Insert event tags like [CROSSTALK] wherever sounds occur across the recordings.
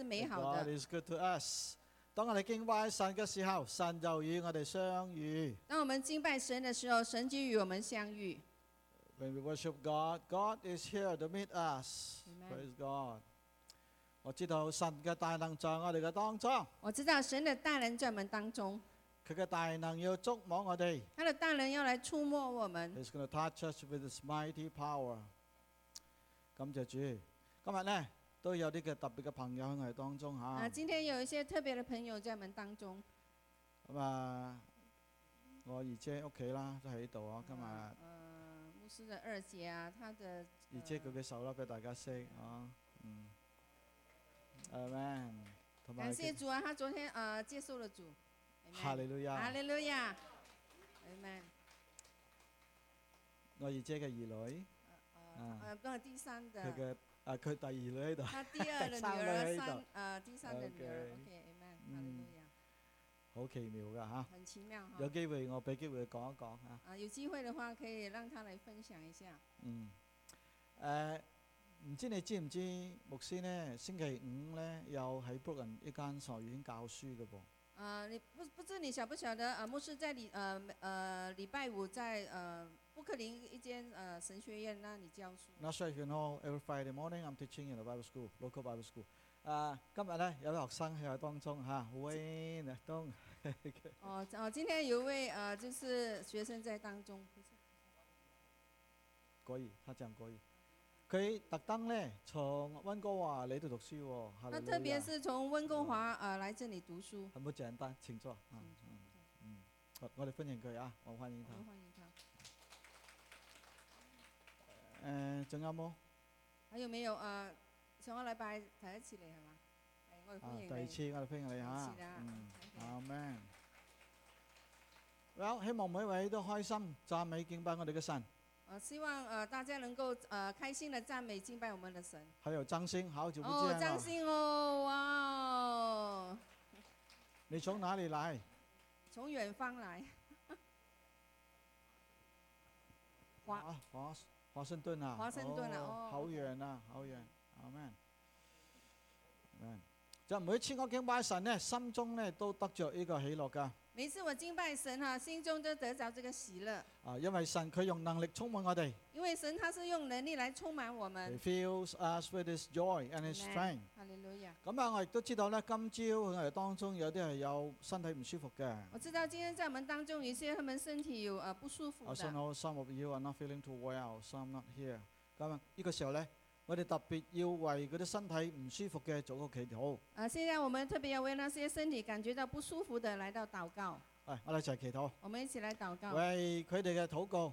是美好 God 的。is good to us。當我哋敬拜神嘅時候，神就與我哋相遇。当我们敬拜神的时候，神就与我们相遇。When we worship God, God is here to meet us. Amen. Praise God。我知道神嘅大能在我哋嘅當中，我知道神的大能在我们当中，佢嘅大能要觸摸我哋。他的大能要来触摸我们。He's going to touch us with His mighty power。感謝主，今日呢，都有啲嘅特別嘅朋友喺我哋當中嚇。啊，今天有一些特別嘅朋友在我们当中。咁啊，我二姐屋企啦，都喺度啊。今日啊呃，牧師嘅二姐啊，她的二姐舉嘅手啦，俾大家識啊。嗯，Amen。感謝主啊，他昨天呃接受了主。哈利路亞，哈利路亚，Amen。我二姐嘅二女，呃啊呃，那第三佢，嘅啊佢第二女喺度，她第二的女儿，[LAUGHS] 喺度三呃第三嘅女儿亚，好奇妙噶吓。很奇妙有哈。機會我俾機會佢講一講嚇。啊，有机会的话可以讓他嚟分享一下。嗯，誒、唔知你知唔知牧师呢？星期五呢，又喺 Brooklyn 一間學院教书嘅噃。呃，你不不知你曉不曉得？呃，牧师在礼呃呃禮拜五在呃布克林一间呃神学院那里教书。Not sure if you know, every Friday morning I'm teaching in a Bible school, local Bible school. 啊、今日呢，有位學生喺我當中嚇，Wayne 東，[LAUGHS] 哦哦，今天有一位呃就是學生在當中。國語，他講國語。佢特登呢，從温哥華嚟度讀書喎，那特別是從温哥華呃來這裡讀書。很不簡單，請坐。啊嗯嗯嗯，我我哋歡迎佢啊，我歡迎他。誒，仲有冇？還有沒有呃上個禮拜第一次嚟係嘛？係我哋啊，歡迎你。第二次我哋歡迎你嚇第二次啦。嗯。阿 Man。Well，希望每位都開心讚美敬拜我哋嘅神，呃，希望呃大家能夠呃開心的讚美敬拜我們的神。還有張星，好久不哦，見了。張信哦，哇哦，你從哪裡來？從遠方來。華啊，華華盛顿啊。华盛頓啊哦好遠啊，好远。阿。Amen 就每次我敬拜神呢，心中呢都得着呢个喜樂㗎。每次我敬拜神哈、心中都得着这个喜乐，啊，因為神佢用能力充滿我哋因为神他是用能力来充满我，He 們。fills us with His joy and His Amen strength。哈利路亚。咁啊，我亦都知道咧，今朝我哋當中有啲係有身體唔舒服嘅。我知道今天在我们当中有一些他们身体有呃不舒服 I，know some of you are not feeling too well, some not here。咁啊，呢個時候咧，我哋特別要為嗰啲身體唔舒服嘅做個祈禱。啊，現在我們特別要為那些身體感覺到不舒服的來到禱告，係，我哋一齊祈禱，我們一起來禱告。為佢哋嘅禱告，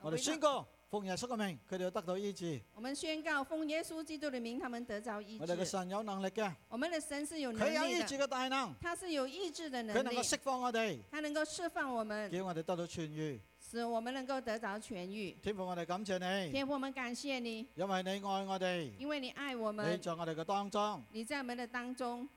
我哋宣告奉耶穌嘅名，佢哋要得到醫治。我們宣告奉耶穌基督的名，他們得着醫治。我哋嘅神有能力嘅，我們的神是有能力佢有醫治嘅大能，他是有醫治的佢能力，能夠釋放我哋，他能夠釋放我們，叫我哋得到痊愈。使我們能夠得着痊愈。天父，我哋感謝你，天父，我們感謝你，因為你愛我哋，因為你愛我你們，在我哋嘅當中。你在我們的當中。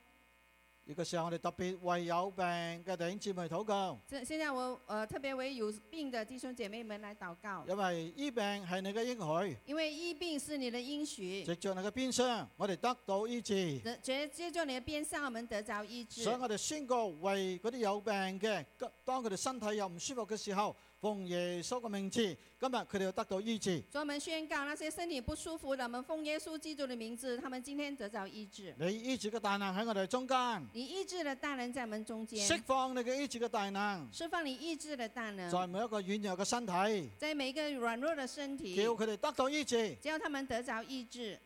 呢個時候，我哋特別為有病嘅弟兄姊妹禱告，這現在我呃特別為有病的弟兄姐妹們來禱告，因為醫病係你嘅應許，因為醫病是你的應許，藉着你嘅鞭傷，我哋得到醫治。得接接着你嘅鞭上，我們得着醫治所以。我哋宣告為嗰啲有病嘅，當佢哋身體又唔舒服嘅時候，奉耶穌嘅名字，今日佢哋要得到醫治。所以我們宣告那些身體不舒服的，我們奉耶穌基督的名字，他們今天得到醫治。你醫治嘅大能喺我哋中間，你醫治的大能在我們中間，釋放你嘅醫治嘅大能，釋放你醫治的大能，在每一個軟弱嘅身體，在每一個軟弱的身體，叫佢哋得到醫治，只要他們得着醫治，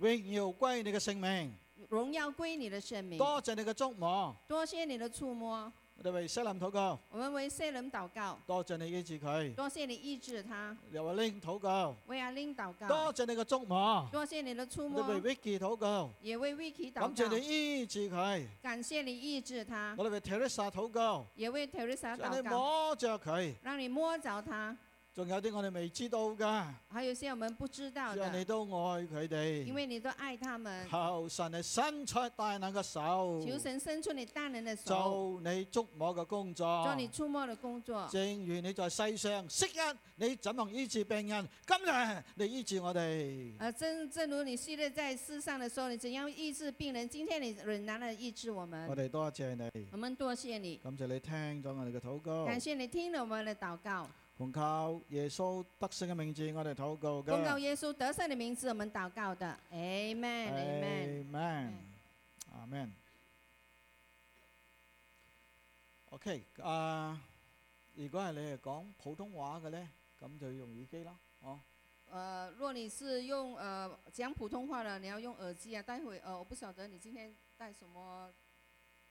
榮耀歸你嘅聖名。榮耀歸你的聖名。多謝你嘅觸摸，多謝你的觸摸，我哋為西林祷告，我們為聖人禱告，多謝你醫治佢。多謝你醫治他，又話拎禱告，为阿玲祷告，多謝你嘅触摸，多謝你的觸我哋摸，為 Vicky 禱告，也為 Vicky 禱感謝你告，醫治佢，感謝你醫治他，我哋為 Teresa 禱告，也為 Teresa 讓你禱告，摸着佢，讓你摸着他，仲有啲我哋未知道㗎，还有些我们不知道主啊，你的，都愛佢哋因哋。为你都愛他們。求神你伸出大能嘅手，求神伸出你大能的手，做你觸摸嘅工作。做你觸摸的工作。正如你在世上昔日你怎樣醫治病人，今日你醫治我哋。啊，正正如你昔日在世上的時候，你怎樣醫治病人，今天你仍然的醫治我我們。哋多謝你，我們多謝你，感謝你聽咗我哋嘅祷告。感謝你聽了我們的禱告，奉靠耶稣得胜嘅名字，我哋祷告奉告嘅。耶稣得胜的名字，我们祷告的，Amen，Amen。Amen。Amen。OK，啊，如果系你係講普通话嘅咧，咁就要用耳机啦，哦。呃，若你是用呃講普通话的，你要用耳机啊。待会呃，我不晓得你今天帶什么，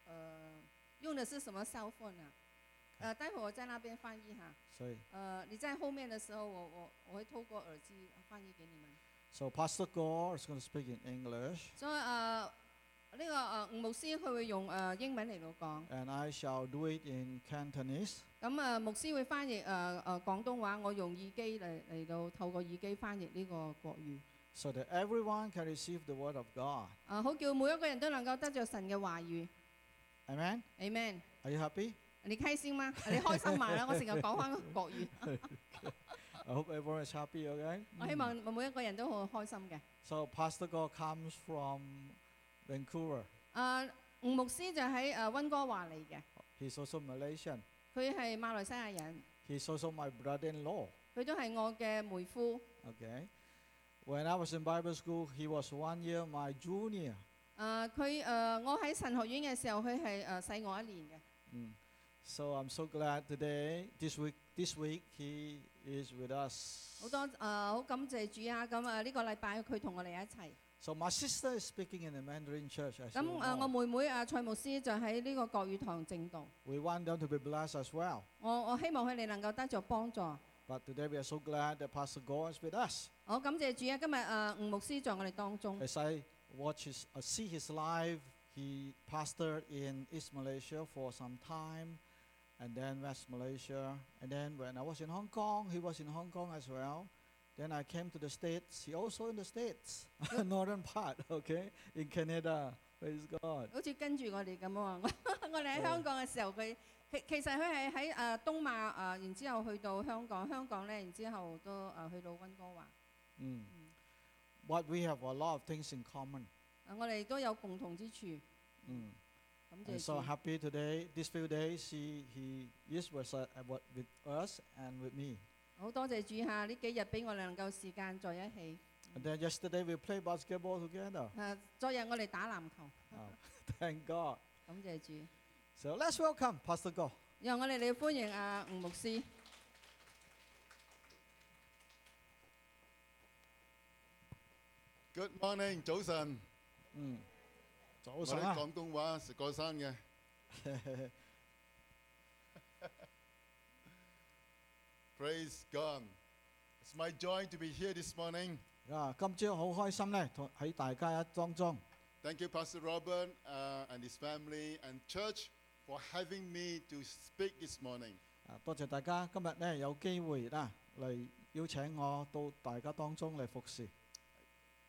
呃，用的是什麼 cell phone 啊？呃，待会我在那边翻译哈。所以呃，你在后面的时候，我我我会透过耳机翻译给你们。，So Pastor Gore is going to speak in English, 所以呃，呢、個呃吳牧師佢會用呃英文嚟到講，and I shall do it in Cantonese. 咁啊牧師會翻譯呃呃廣東話，我用耳機嚟嚟到透過耳機翻譯呢個國語，so that everyone can receive the word of God. 啊、好叫每一個人都能夠得着神嘅話語 Amen.，Amen。Are you happy? 你开心吗？你开心埋啦！我成日讲翻国语， I [LAUGHS] [LAUGHS] hope everyone is happy. Okay. 我希望每一个人都好开心嘅。 So Pastor [LAUGHS] Gore comes from Vancouver. 啊，吴牧师就喺诶温哥华嚟嘅， He's also Malaysian. 佢系马来西亚人， He's also my brother-in-law. 佢都系我嘅妹夫。 Okay. When I was in Bible school, he was one year my junior. 诶佢诶我喺神学院嘅时候，佢系诶细我一年嘅。 Mm. So I'm so glad today, this week, this week he is with us. 好多诶好感谢主啊！咁啊呢个礼拜佢同我哋一齐。 So my sister is speaking in the Mandarin church. As 咁 you 诶我 know. 妹妹啊蔡牧师就喺呢个国语堂正道。 We want them to be blessed as well. 我我希望佢哋能够得着帮助。 But today we are so glad that Pastor Gore is with us. 我感谢主啊！今日诶吴牧师在我哋当中。 As I watch his, uh, see his life, he pastored in East Malaysia for some time, and then West Malaysia, and then when I was in Hong Kong, he was in Hong Kong as well. Then I came to the States. He also in the States, [LAUGHS] northern part, [LAUGHS] okay, in Canada. Praise God. 好似跟住我哋咁啊！我我哋喺香港嘅时候，佢其其实佢系喺诶东马诶、呃然之后去到香港，香港咧，然之后都诶、呃去到温哥华。 Mm. But [LAUGHS] we have a lot of things in common. 啊我哋都有共同之处。 Mm. 感 I'm 谢 so 主。 happy today. These few days, he, he is with, us- uh, with us and with me. 好多谢主下呢几日俾我哋能够时间在一起。 And then yesterday we played basketball together. 诶、昨日我哋打篮球， Oh, thank [LAUGHS] God. 感谢主。 So let's welcome Pastor Go. 让我哋嚟欢迎阿吴牧师。 Good morning，早晨。嗯， 早我晨啊。哋广东话食过山嘅。Praise [LAUGHS] God. It's my joy to be here this morning. 啊，今朝好开心咧，同喺大家一当中。 Thank you, Pastor Robert uh, and his family and church for having me to speak this morning. 啊，多谢大家今日咧有机会啦嚟邀请我到大家当中嚟服侍。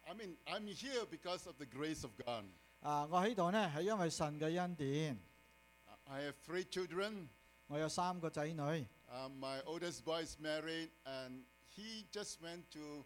I mean, I'm here because of the grace of God. 啊，我喺度呢系因为神嘅恩典。 I have three children. 我有三个仔女， Uh, my oldest boy is married, and he just went to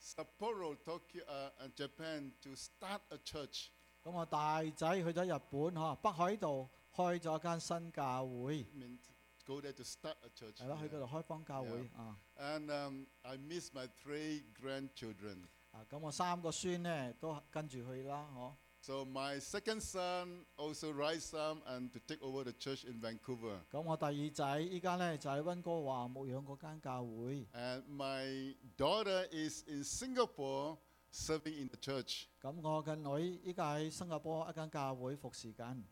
Sapporo, Tokyo, uh, and Japan to start a church. 咁我大仔去咗日本嗬，北海道开咗间新教会， I mean, to go there to start a church. 系咯，去 yeah. 嗰度开帮教会 Yeah. 啊。 And um, I miss my three grandchildren. 啊，咁我三个孙呢都跟住去啦，嗬。 So my second son also rise up and to take over the church in Vancouver. 咁我第二仔依家呢就喺温哥华牧养嗰间教会。 And my daughter is in Singapore serving in the church. 咁我嘅女依家喺新加坡一间教会服侍紧。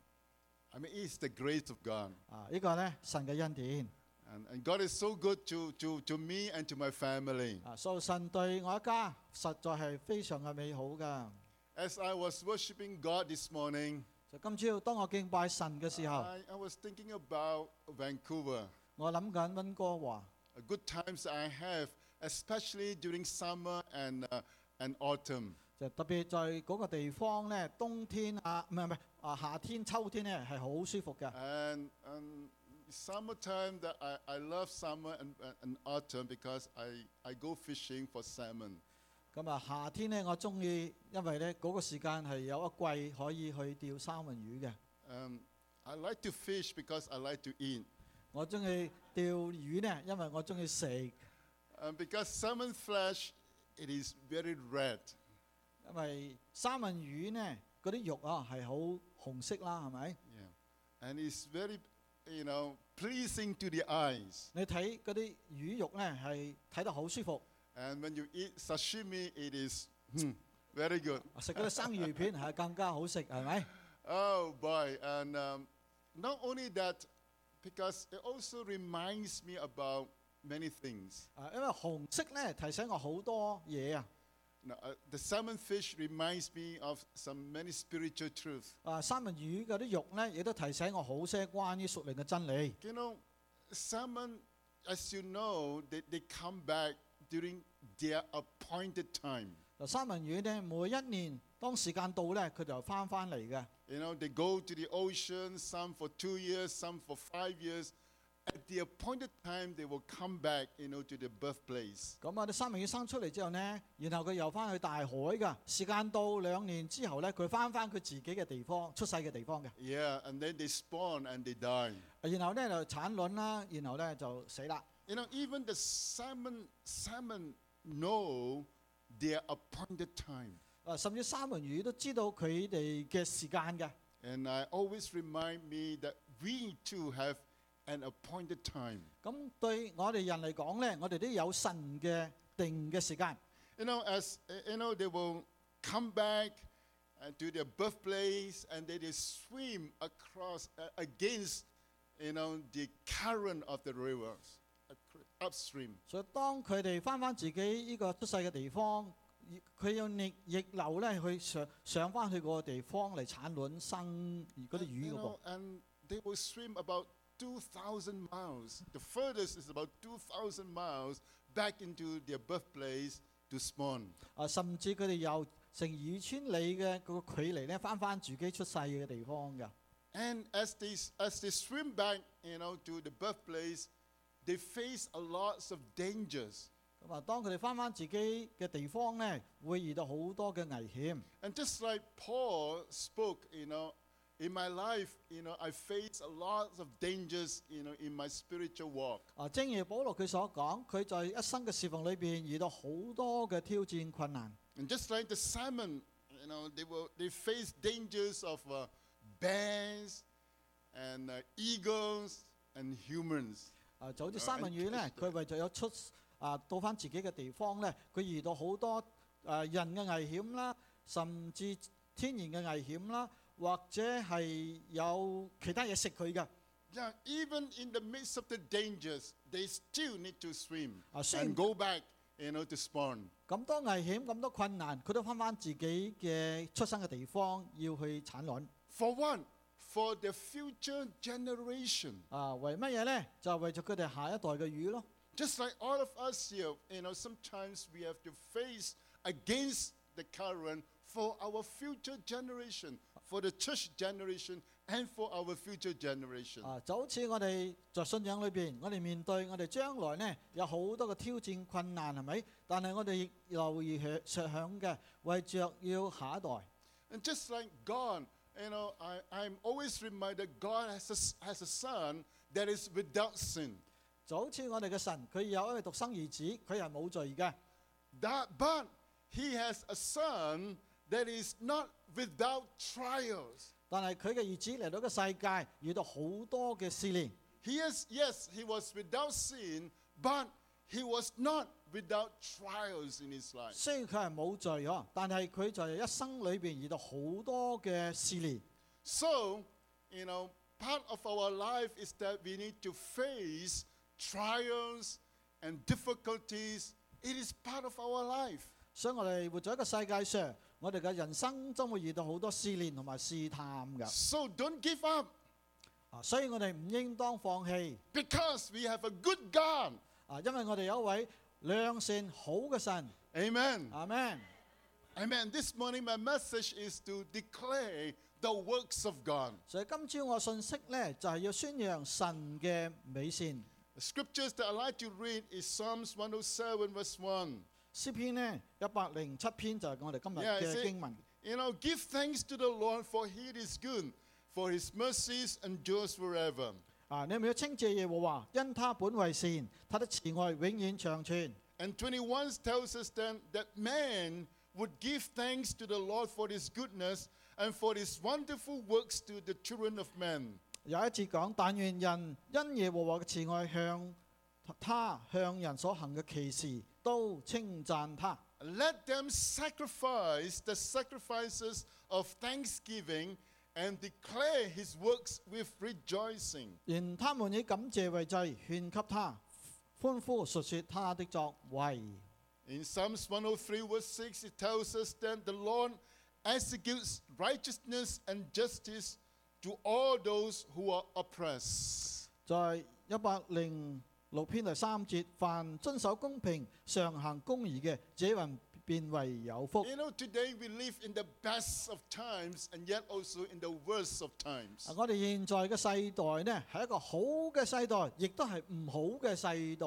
I mean, it's the grace of God. 啊，呢个呢神嘅恩典。 And, and God is so good to, to, to me and to my family. 啊，所以神对我一家实在系非常嘅美好噶。 As I was worshiping God this morning, 就今朝当我敬拜神嘅时候， I, I was thinking about Vancouver, 我谂紧温哥华。 a uh, good times I have, especially during summer and, uh, and autumn. 就特别在嗰个地方咧，冬天啊，唔系唔系啊，夏天、秋天咧系好舒服嘅。 And, and summertime, that I, I love summer and, and- and autumn because I, I go fishing for salmon. 咁啊，夏天咧我中意，因为咧嗰个时间系有一季可以去钓三文鱼嘅。 Um, I like to fish because I like to eat. 我中意钓鱼咧，因为我中意食。 Um, because salmon flesh, it is very red. 因为三文鱼呢，嗰啲肉啊系好红色啦，系咪？ Yeah. And it's very, you know, pleasing to the eyes. 你睇嗰啲鱼肉呢，系睇得好舒服。 And when you eat sashimi, it is hmm, very good. [LAUGHS] 食嗰啲生鱼片系更加好食，系咪？ Oh boy! And um, not only that, because it also reminds me about many things. 啊，因为红色呢，提醒我好多嘢啊。 Now, uh, the salmon fish reminds me of some many spiritual truths. 啊，三文鱼嗰啲肉呢，亦都提醒我好些关于属灵嘅真理。 You know, salmon, as you know, they, they come back during their appointed time. 嗱，三文鱼呢，每一年当时间到呢，佢就翻翻嚟嘅。 You know, they go to the ocean, some for two years, some for five years. At the appointed time, they will come back, you know, to the birthplace. 咁啊，啲三文鱼生出嚟之后呢，然后佢又翻去大海㗎。时间到两年之后呢，佢翻翻佢自己嘅地方，出世嘅地方嘅。 Yeah, and then they spawn and they die. 然后呢就产卵啦，然后呢就死啦。 You know, even the salmon, salmon know their appointed time. 啊，甚至三文鱼都知道佢哋嘅时间嘅。 And I always remind me that we too have an appointed time. 咁对我哋人嚟讲呢，我哋都有神嘅定嘅时间。 You know, as uh, you know, they will come back uh, to their birthplace and they, they swim across uh, against, you know, the current of the rivers ac- upstream. 所以当佢哋翻翻自己呢个出世嘅地方，佢要逆逆流呢去上上翻去嗰个地方嚟产卵生嗰啲 And, 鱼 you 嘅噃 know,。and they will swim about 2,000 miles. The furthest is about 2,000 miles back into their birthplace to spawn. 啊，甚至佢哋有成二千里嘅嗰个距离咧，翻翻自己出世嘅地方嘅。 And as they, s- as they swim back, you know, to the birthplace, they face a lot of dangers. 咁啊，当佢哋翻翻自己嘅地方咧，会遇到好多嘅危险。 And just like Paul spoke, you know, in my life, you know, I face a lot of dangers, you know, in my spiritual walk. 啊，正如保罗佢所讲，佢在一生嘅侍奉里边遇到好多嘅挑战困难。 And just like the salmon, you know, they will they face dangers of uh, bears and uh, eagles and humans. 啊，就好似三文魚咧，佢為咗有出啊到翻自己嘅地方咧，佢遇到好多誒人嘅危險啦，甚至天然嘅危險啦，或者係有其他嘢食佢嘅。Yeah, even in the midst of the dangers, they still need to swim Ah, swim. and go back, you know, to spawn. 咁多危險咁多困難，佢都翻翻自己嘅出生嘅地方，要去產卵。For one, for the future generation. 啊，为乜嘢呢？就系为咗佢哋下一代嘅鱼咯。 Just like all of us here, you know, sometimes we have to face against the current for our future generation, for the church generation, and for our future generation. 啊，就好似我哋在信仰里边，我哋面对我哋将来呢，有好多嘅挑战困难，系咪？但系我哋亦留意想想嘅，为着要下一代。 And just like God, you know, I, I'm always reminded God has a, s- has a son that is without sin. 就好似我哋嘅神，佢有一位独生儿子，佢系冇罪嘅。 That, but he has a son that is not without trials. 但系佢嘅儿子嚟到个世界，遇到好多嘅试炼。 He is, yes, he was without sin, but he was not without trials in his life. 虽然佢系冇罪嗬，但系佢在一生里边遇到好多嘅试炼。 So, you know, part of our life is that we need to face trials and difficulties. It is part of our life. 所以我哋活在一个世界上，我哋嘅人生将会遇到好多试炼同埋试探㗎。 So don't give up 啊，所以我哋唔应当放弃。 because we have a good God. 啊，因为我哋有一位良善好嘅神， Amen. 阿 Man。 Amen. This morning, my message is to declare the works of God. 所以今朝我信息呢，就系、要宣扬神嘅美善。 The scriptures that I like to read is Psalms 107, verse 1. 诗篇呢，一百零七篇就系我哋今日 Yeah, 嘅 see- 经文。 You know, give thanks to the Lord, for he is good, for his mercies endures forever. 啊，你系咪要称谢耶和华？因他本为善，他的慈爱永远长存。 And 21 tells us then that man would give thanks to the Lord for his goodness and for his wonderful works to the children of men. 有一节讲，但愿人因耶和华嘅慈爱向他向人所行嘅奇事都称赞他。 Let them sacrifice the sacrifices of thanksgiving and declare his works with rejoicing. 愿他们以感谢为祭，献给他，欢呼述说他的作为。 In Psalms 103, verse 6, it tells us that the Lord executes righteousness and justice to all those who are oppressed. 在一百零六篇第三节，凡遵守公平、常行公义嘅，这人 便為有福。You know, today we live in the best of times and yet also in the worst of times. 啊我哋現在嘅世代呢，係一個好嘅世代，亦都係唔好嘅世代。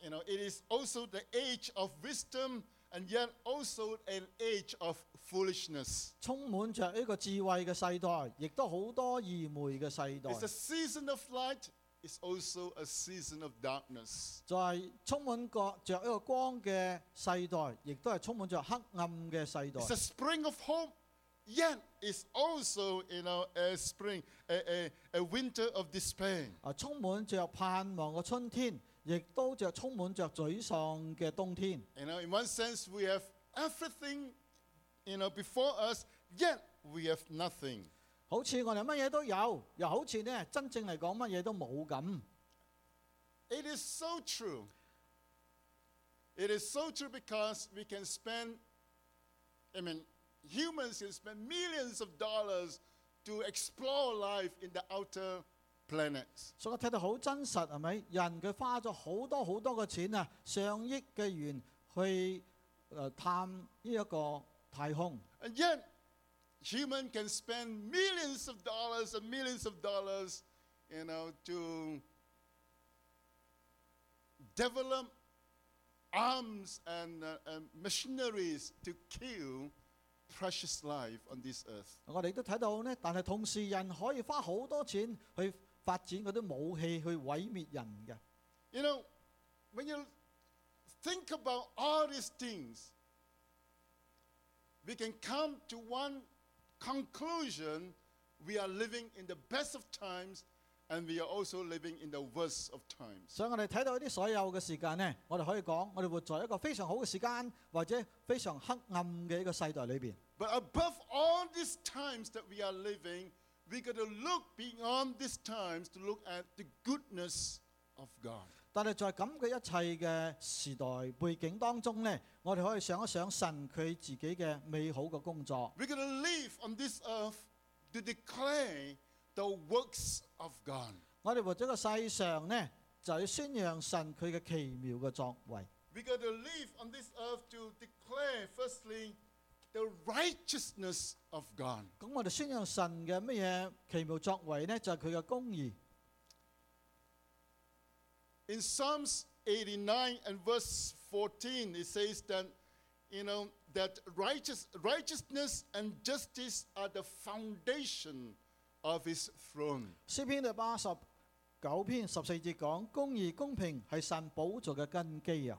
You know, it is also the age of wisdom and yet also an age of foolishness. 充滿着呢個智慧嘅世代，亦都好多愚昧嘅世代 It's a。season of light, it's also a season of darkness. 在充满个着一个光嘅世代，亦都系充满着黑暗嘅世代 It's。a spring of hope, yet it's also, you know, a spring, a, a, a winter of despair. 啊，充满着盼望嘅春天，亦都着充满着沮丧嘅冬天。 You know, in one sense, we have everything, you know, before us, yet we have nothing. 好似我哋乜嘢都有，又好似呢真正嚟讲乜嘢都冇咁。 It is so true. It is so true because we can spend, I mean, humans can spend millions of dollars to explore life in the outer planets. 所以我睇到好真实系咪？人佢花咗好多好多嘅钱啊，上亿嘅元去诶、呃探呢一个太空。 And yet, human can spend millions of dollars and millions of dollars, you know, to develop arms and, uh, and machineries to kill precious life on this earth. 我哋都睇到呢，但系同时人可以花好多钱去发展嗰啲武器去毁灭人嘅。 You know, when you think about all these things, we can come to one conclusion we are living in the best of times and we are also living in the worst of times. 所以我哋睇到呢啲所有嘅时间呢，我哋可以讲，我哋活在一个非常好嘅时间，或者非常黑暗嘅一个世代里边。 But above all these times that we are living, we got to look beyond these times to look at the goodness of God. 但係在咁嘅一切嘅時代背景當中呢，我哋可以想一想神佢自己嘅美好嘅工作。We're going to live on this earth to declare the works of God. 我哋活咗個世上呢，就要宣揚神佢嘅奇妙嘅作為。We gotta live on this earth to declare, firstly, the righteousness of God. 咁我哋宣揚神嘅乜嘢奇妙作為呢？就係佢嘅公義。In Psalms 89 and verse 14, it says that, you know, that righteous, righteousness and justice are the foundation of his throne. 诗篇第八十九篇十四节讲：公义公平系神宝座嘅根基啊！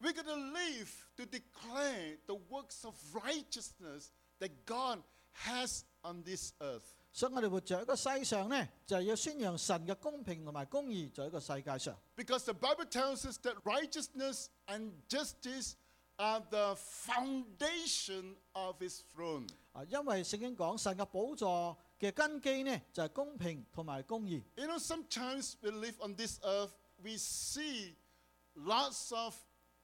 We're going to live to declare the works of righteousness that God has on this earth. 所以我哋活在一个世上呢，就系要宣扬神嘅公平同埋公义在一个世界上。 Because the Bible tells us that righteousness and justice are the foundation of his throne. 啊，因为圣经讲神嘅宝座嘅根基呢，就系、公平同埋公义。 You know, sometimes we live on this earth, we see lots of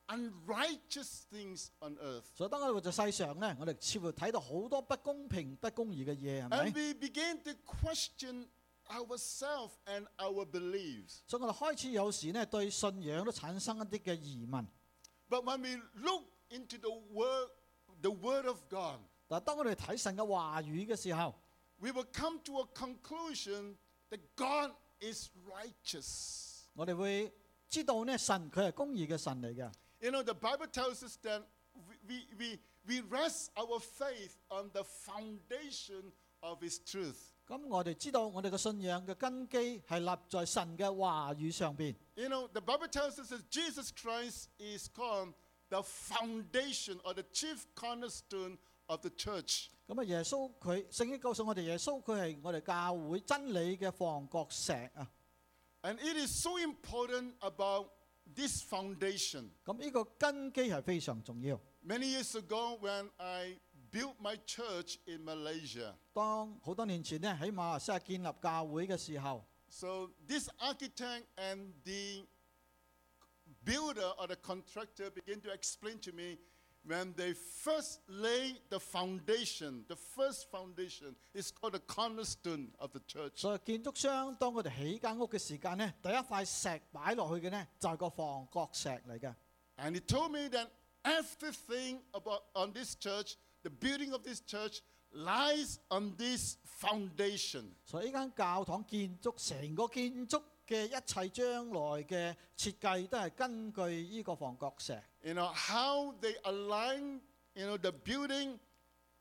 unrighteous things on earth. 所以当我哋活在世上呢，我哋似乎睇到好多不公平、不公义嘅嘢，系 And 咪？ we begin to question ourselves and our beliefs. 所以我哋开始有时呢对信仰都产生一啲嘅疑问。 But when we look into the word, the word of God, 但系当我哋睇神嘅话语嘅时候， we will come to a conclusion that God is righteous. 我哋会知道呢神佢系公义嘅神嚟嘅。 You know, the Bible tells us that we, we, we, we rest our faith on the foundation of His truth. 咁我哋知道我哋嘅信仰嘅根基系立在神嘅话语上边。 You know, the Bible tells us that Jesus Christ is called the foundation or the chief cornerstone of the church. 咁啊，耶稣佢圣经告诉我哋，耶稣佢系我哋教会真理嘅房角石啊。 And it is so important about this foundation. 咁呢个根基系非常重要。 Many years ago, when I built my church in Malaysia, 当好多年前呢，喺马来西亚建立教会嘅时候， so this architect and the builder or the contractor began to explain to me when they first lay the foundation, the first foundation is called the cornerstone of the church. 所以建筑商当佢哋起间屋嘅时间呢，第一块石摆落去嘅呢，就系个房角石嚟嘅。 And he told me that everything about on this church, the building of this church, lies on this foundation. 所以呢间教堂建筑成个建筑 嘅一切将来嘅设计都系根据呢个房角石。 You know how they align. You know the building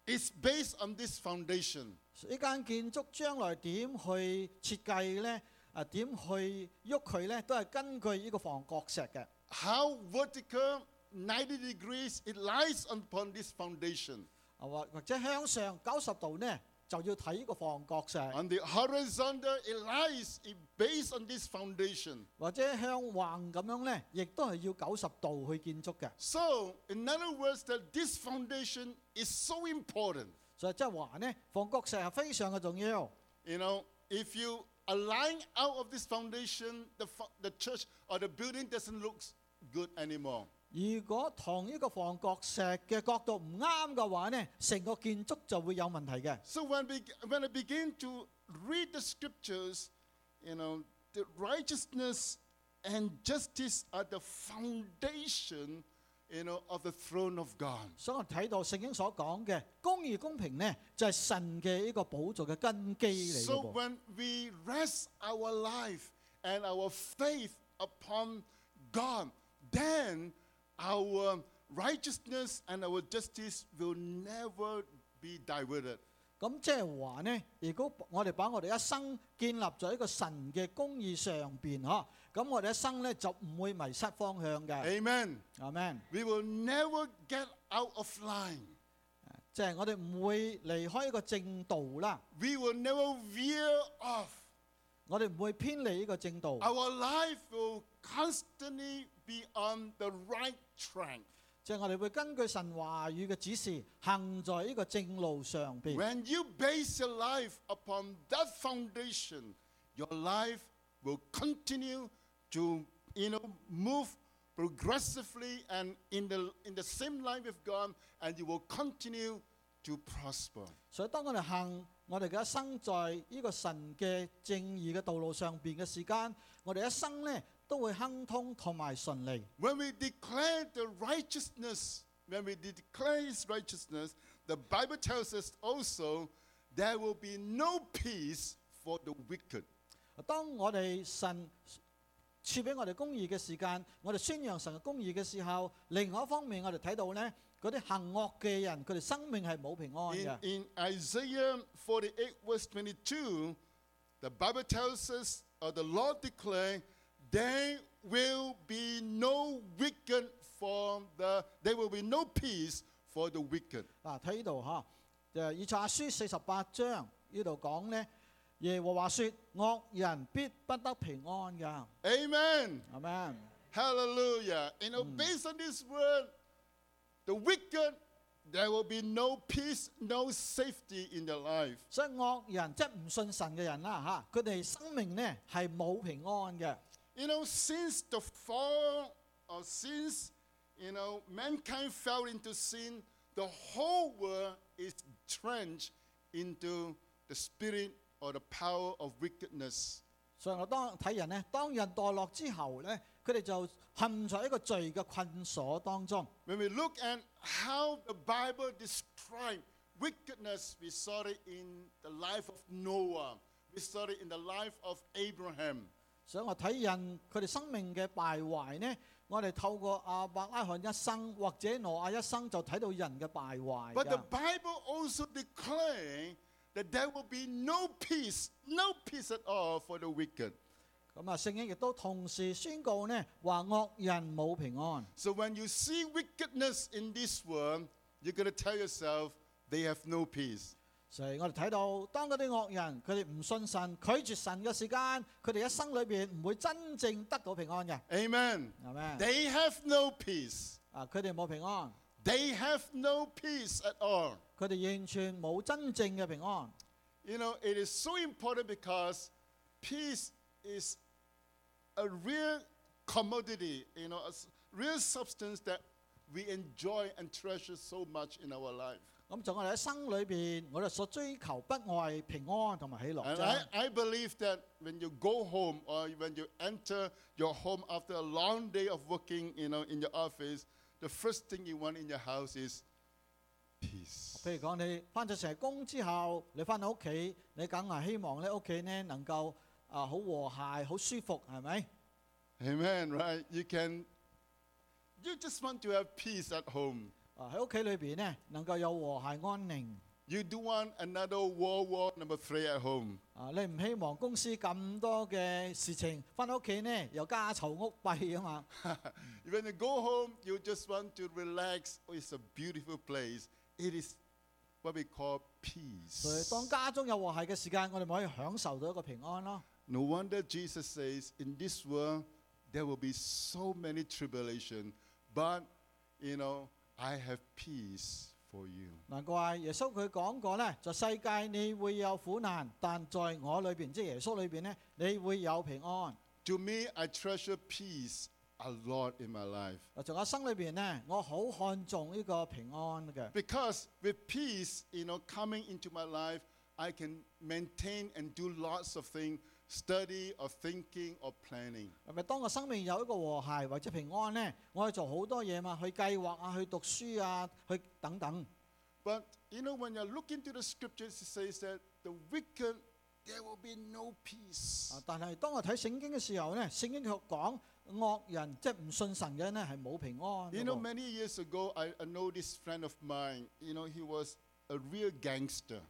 is based on this foundation. 呢间建筑将来点去设计呢？啊点去喐佢呢？都系根据呢个房角石嘅。 How vertical, 90 degrees, it lies upon this foundation. 啊或或者向上九十度呢， 就要睇呢个房角石； On the horizontal, it lies it based on this foundation. 或者向横咁样呢，亦都系要九十度去建筑嘅。 So, in other words, that this foundation is so important. 所以即系话呢，房角石系非常嘅重要。 You know, if you align out of this foundation, the, fo- the church or the building doesn't look good anymore. 如果同呢个房角石嘅角度唔啱嘅话呢，成个建筑就会有问题嘅。 So when we when I begin to read the scriptures, you know, the righteousness and justice are the foundation, you know, of the throne of God. 所以我睇到圣经所讲嘅公义公平呢，就系、神嘅呢个宝座嘅根基嚟嘅 So 噃。 when we rest our life and our faith upon God, then our righteousness and our justice will never be diverted. 咁即系话呢，如果我哋把我哋一生建立在一个神嘅公义上边，嗬，咁我哋一生呢就唔会迷失方向嘅。 Amen. 阿 Man， We will never get out of line. 即系我哋唔会离开一个正道啦， We will never veer off. 我哋唔会偏离呢个正道。 Our life will constantly be on the right track. 即系我哋会根据神话语嘅指示，行在呢个正路上边。 When you base your life upon that foundation, your life will continue to, you know, move progressively and in the in the same line with God, and you will continue to prosper. 所以当我哋行我哋嘅一生在呢个神嘅正义嘅道路上边嘅时间，我哋一生呢 都会亨通同埋顺利。 When we declare the righteousness, when we declare His righteousness, the Bible tells us also there will be no peace for the wicked. 当我哋神赐俾我哋公义嘅时间，我哋宣扬神嘅公义嘅时候，另外一方面我哋睇到呢嗰啲行恶嘅人，佢哋生命系冇平安 In, 嘅。 in Isaiah 48, verse 22, the Bible tells us, or the Lord declared, there will be no wicked for the, there will be no peace for the wicked. 啊，睇呢度吓，就以赛亚书四十八章呢度讲呢，耶和华说：恶人必不得平安㗎。 Amen. 系咪？ Hallelujah. You know, based on this word, the wicked, there will be no peace, no safety in their life. 所以恶人即系唔信神嘅人啦吓，佢哋生命呢系冇平安嘅。 You know, since the fall, or since, you know, mankind fell into sin, the whole world is drenched into the spirit or the power of wickedness. 所以我当睇人呢，当人堕落之后呢，佢哋就陷在一个罪嘅困锁当中。 When we look at how the Bible describes wickedness, we saw it in the life of Noah, we saw it in the life of Abraham. 所以我睇人佢哋生命嘅败坏呢，我哋透过亚伯拉罕一生或者挪亚一生就睇到人嘅败坏 But the 㗎。 Bible also declares that there will be no peace, no peace at all for the wicked. 咁啊，圣经亦都同时宣告呢，话恶人冇平安。 So when you see wickedness in this world, you're going to tell yourself they have no peace. 所以我哋睇到，当嗰啲恶人佢哋唔信神、拒绝神嘅时间，佢哋一生里边唔会真正得到平安嘅， Amen. 系咪？ They have no peace. 啊，佢哋冇平安， They have no peace at all. 佢哋完全冇真正嘅平安。 You know, it is so important because peace is a real commodity, you know, a s- real substance that we enjoy and treasure so much in our life. 咁就我哋喺生里边，我哋所追求不外平安同埋喜乐 And 啫 I,。I believe that when you go home or when you enter your home after a long day of working, you know, in your office, the first thing you want in your house is peace. 譬如讲，你翻咗成日工之后，你翻到屋企，你梗系希望咧屋企呢能够啊好和谐、好舒服，系咪？ Amen, right? You can, you just want to have peace at home. 啊喺屋企里边呢，能够有和谐安宁。 You do want another World War number three at home. 啊，你唔希望公司咁多嘅事情，翻到屋企呢又家嘈屋闭啊嘛。 When [LAUGHS] you go home, you just want to relax. Oh, it's a beautiful place. It is what we call 所以 peace. 当家中有和谐嘅时间，我哋咪可以享受到一个平安咯。 No wonder Jesus says, in this world, there will be so many tribulation, but, you know, I have peace for you. 难怪耶稣佢讲过呢，在世界你会有苦难，但在我里边，即系耶稣里边呢，你会有平安。 To me, I treasure peace a lot in my life. 啊，从我生里边呢，我好看重呢个平安嘅。 Because with peace, you know, coming into my life, I can maintain and do lots of things, study or thinking or planning. 系咪当我生命有一个和谐或者平安呢，我可以做好多嘢嘛，去计划啊，去读书啊，去等等。 But you know, when you look into the scriptures, it says that the wicked, there will be no peace. 啊，但系当我睇圣经嘅时候呢，圣经却讲恶人即系唔信神嘅人呢系冇平安嘅 You know, 喎。 many years ago, I, I know this friend of mine. You know, he was a real gangster.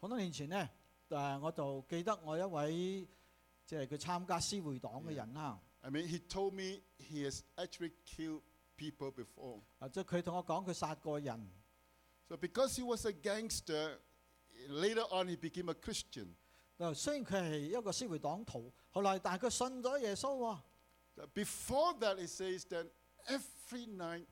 好多年前呢，诶我就记得我一位 即系佢参加私会党嘅人啦。 I mean, he told me he has actually killed people before. 啊，即系佢同我讲佢杀过人。 So because he was a gangster, later on he became a Christian. 啊，虽然佢系一个私会党徒，后来但系佢信咗耶稣喎。 Before that, it says that every night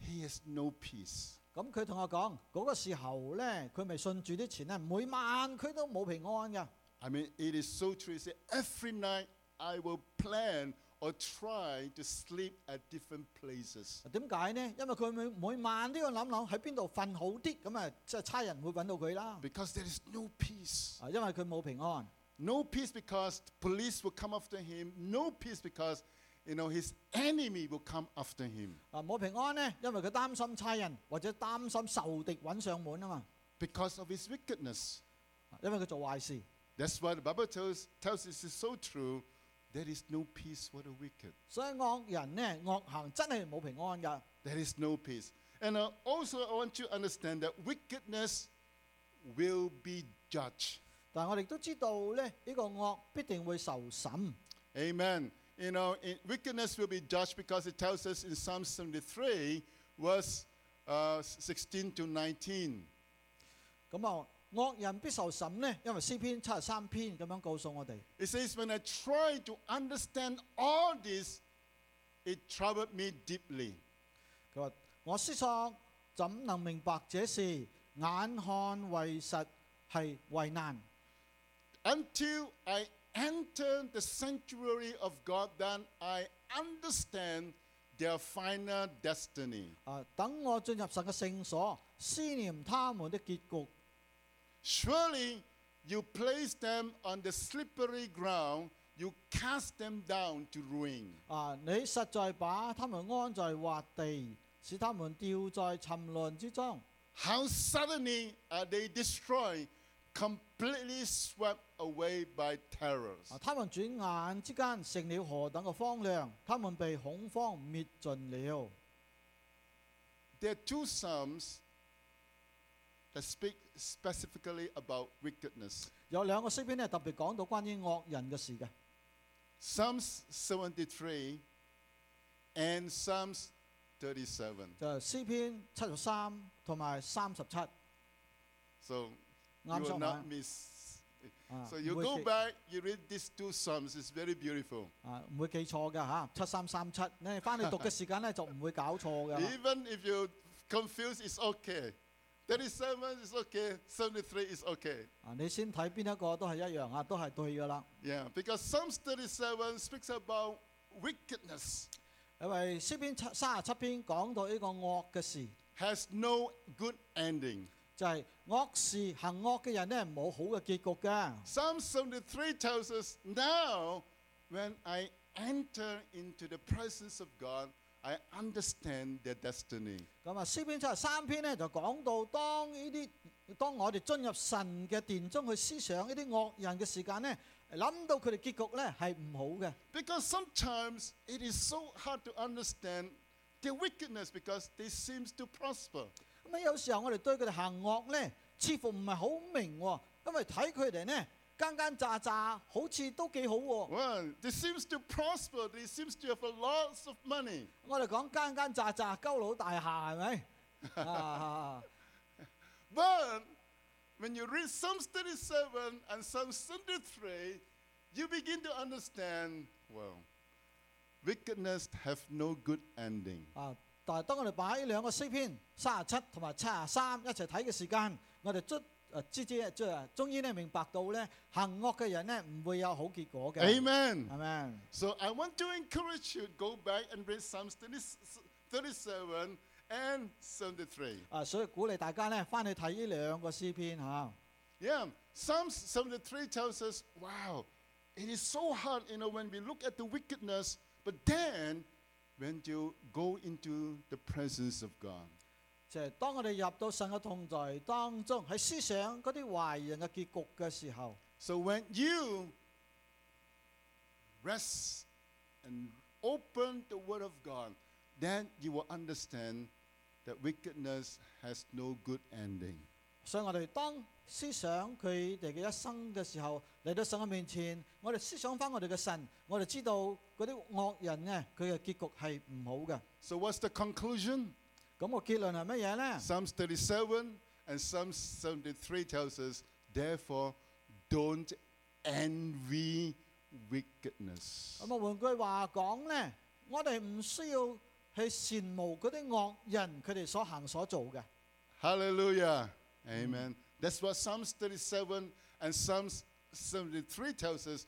he has no peace. 咁佢同我讲嗰、个时候呢，佢未信主之前呢，每晚佢都冇平安嘅。 I mean, it is so true. He said, every night I will plan or try to sleep at different places. 点解呢？因为佢每每晚都要谂谂喺边度瞓好啲，咁啊，即系差人会揾到佢啦。 Because there is no peace. 啊，因为佢冇平安。 No peace because police will come after him. No peace because, you know, his enemy will come after him. 啊，冇平安呢，因为佢担心差人或者担心仇敌揾上门啊嘛。 Because of his wickedness. 啊因为佢做坏事。 That's why the Bible tells, tells us it's so true. There is no peace for the wicked. 所以恶人呢，恶行真系冇平安㗎。 There is no peace. And uh, also, I want you to understand that wickedness will be judged. 但系我哋都知道咧，呢、个恶必定会受审。 Amen. You know, in, wickedness will be judged because it tells us in Psalm 73, verse uh, 16 to 19. 咁啊， 恶人必受审呢，因为诗篇七十三篇咁样告诉我哋。 It says, When I try to understand all this, it troubled me deeply. 佢话：我思索怎能明白这事？眼看为实系为难。 Until I enter the sanctuary of God, then I understand their final destiny. 啊，等我进入神嘅圣所，思念他们的结局。 Surely you place them on the slippery ground, you cast them down to ruin. 啊！你实在把他们安在滑地，使他们掉在沉沦之中。 How suddenly are they destroyed, completely swept away by terrors. 啊！他们转眼之间成了何等嘅荒凉，他们被恐慌灭尽了。 There are two psalms that speak specifically about wickedness. 有两个诗篇咧特别讲到关于恶人嘅事嘅， Psalms 73 and Psalms 37. 就系诗篇七十三同埋三十七， So you 啱 will 相 not 反 miss. 啊， So 唔 you 会 go 记 back, you read these two psalms. It's very beautiful. 啊唔会记错嘅吓，七三三七，你翻去读嘅时间咧就唔会搞错嘅。 Even if you confuse, it's okay. 37 is okay. 73 is okay. 啊，你先睇边一个都系一样啊，都系对嘅啦。 Yeah, because Psalms 37 speaks about wickedness, 因为诗篇七三十七篇讲到呢个恶嘅事， has no good ending. 就系、恶事行恶嘅人咧冇好嘅结局嘅。 Psalm 73 tells us now, when I enter into the presence of God, I understand their destiny. 咁啊，诗篇七十三篇咧就讲到当呢啲当我哋进入神嘅殿中去思想呢啲恶人嘅时间咧，谂到佢哋结局咧系唔好嘅。 Because sometimes it is so hard to understand their wickedness because they seems to prosper. 咁啊，有时候我哋对佢哋行恶咧，似乎唔系好明喎，因为睇佢哋咧 奸奸诈诈，好似都几好喎。 Well, they seems to prosper. They seems to have a lots of money. 我哋讲奸奸诈诈，鸠佬大厦系咪？啊 But [LAUGHS] when you read Psalms 37 and Psalm 73, you begin to understand, well, wickedness have no good ending. 啊！但系当我哋摆呢两个诗篇三十七同埋七十三一齐睇嘅时间，我哋卒 诶知知即系终于咧明白到咧行恶嘅人咧唔会有好结果嘅。 Amen. 系咪？ So I want to encourage you to go back and read Psalms 30 37 and 73. 啊，所以鼓励大家咧翻去睇呢两个诗篇吓。 Yeah, Psalms 73 tells us, wow, it is so hard, you know, when we look at the wickedness, but then when you go into the presence of God. 就系当我哋入到神嘅同在当中，喺思想嗰啲坏人嘅结局嘅时候， So when you rest and open the Word of God, then you will understand that wickedness has no good ending. 所以我哋当思想佢哋嘅一生嘅时候，嚟到神嘅面前，我哋思想翻我哋嘅神，我哋知道嗰啲恶人咧，佢嘅结局系唔好嘅。 So what's the conclusion? 咁个结论系乜嘢咧？ Psalms 37 and Psalms 73 tells us, therefore, don't envy wickedness. 咁啊，换句话讲咧，我哋唔需要去羡慕嗰啲恶人佢哋所行所做嘅。 Hallelujah. Amen. That's what Psalms 37 and Psalms 73 tells us.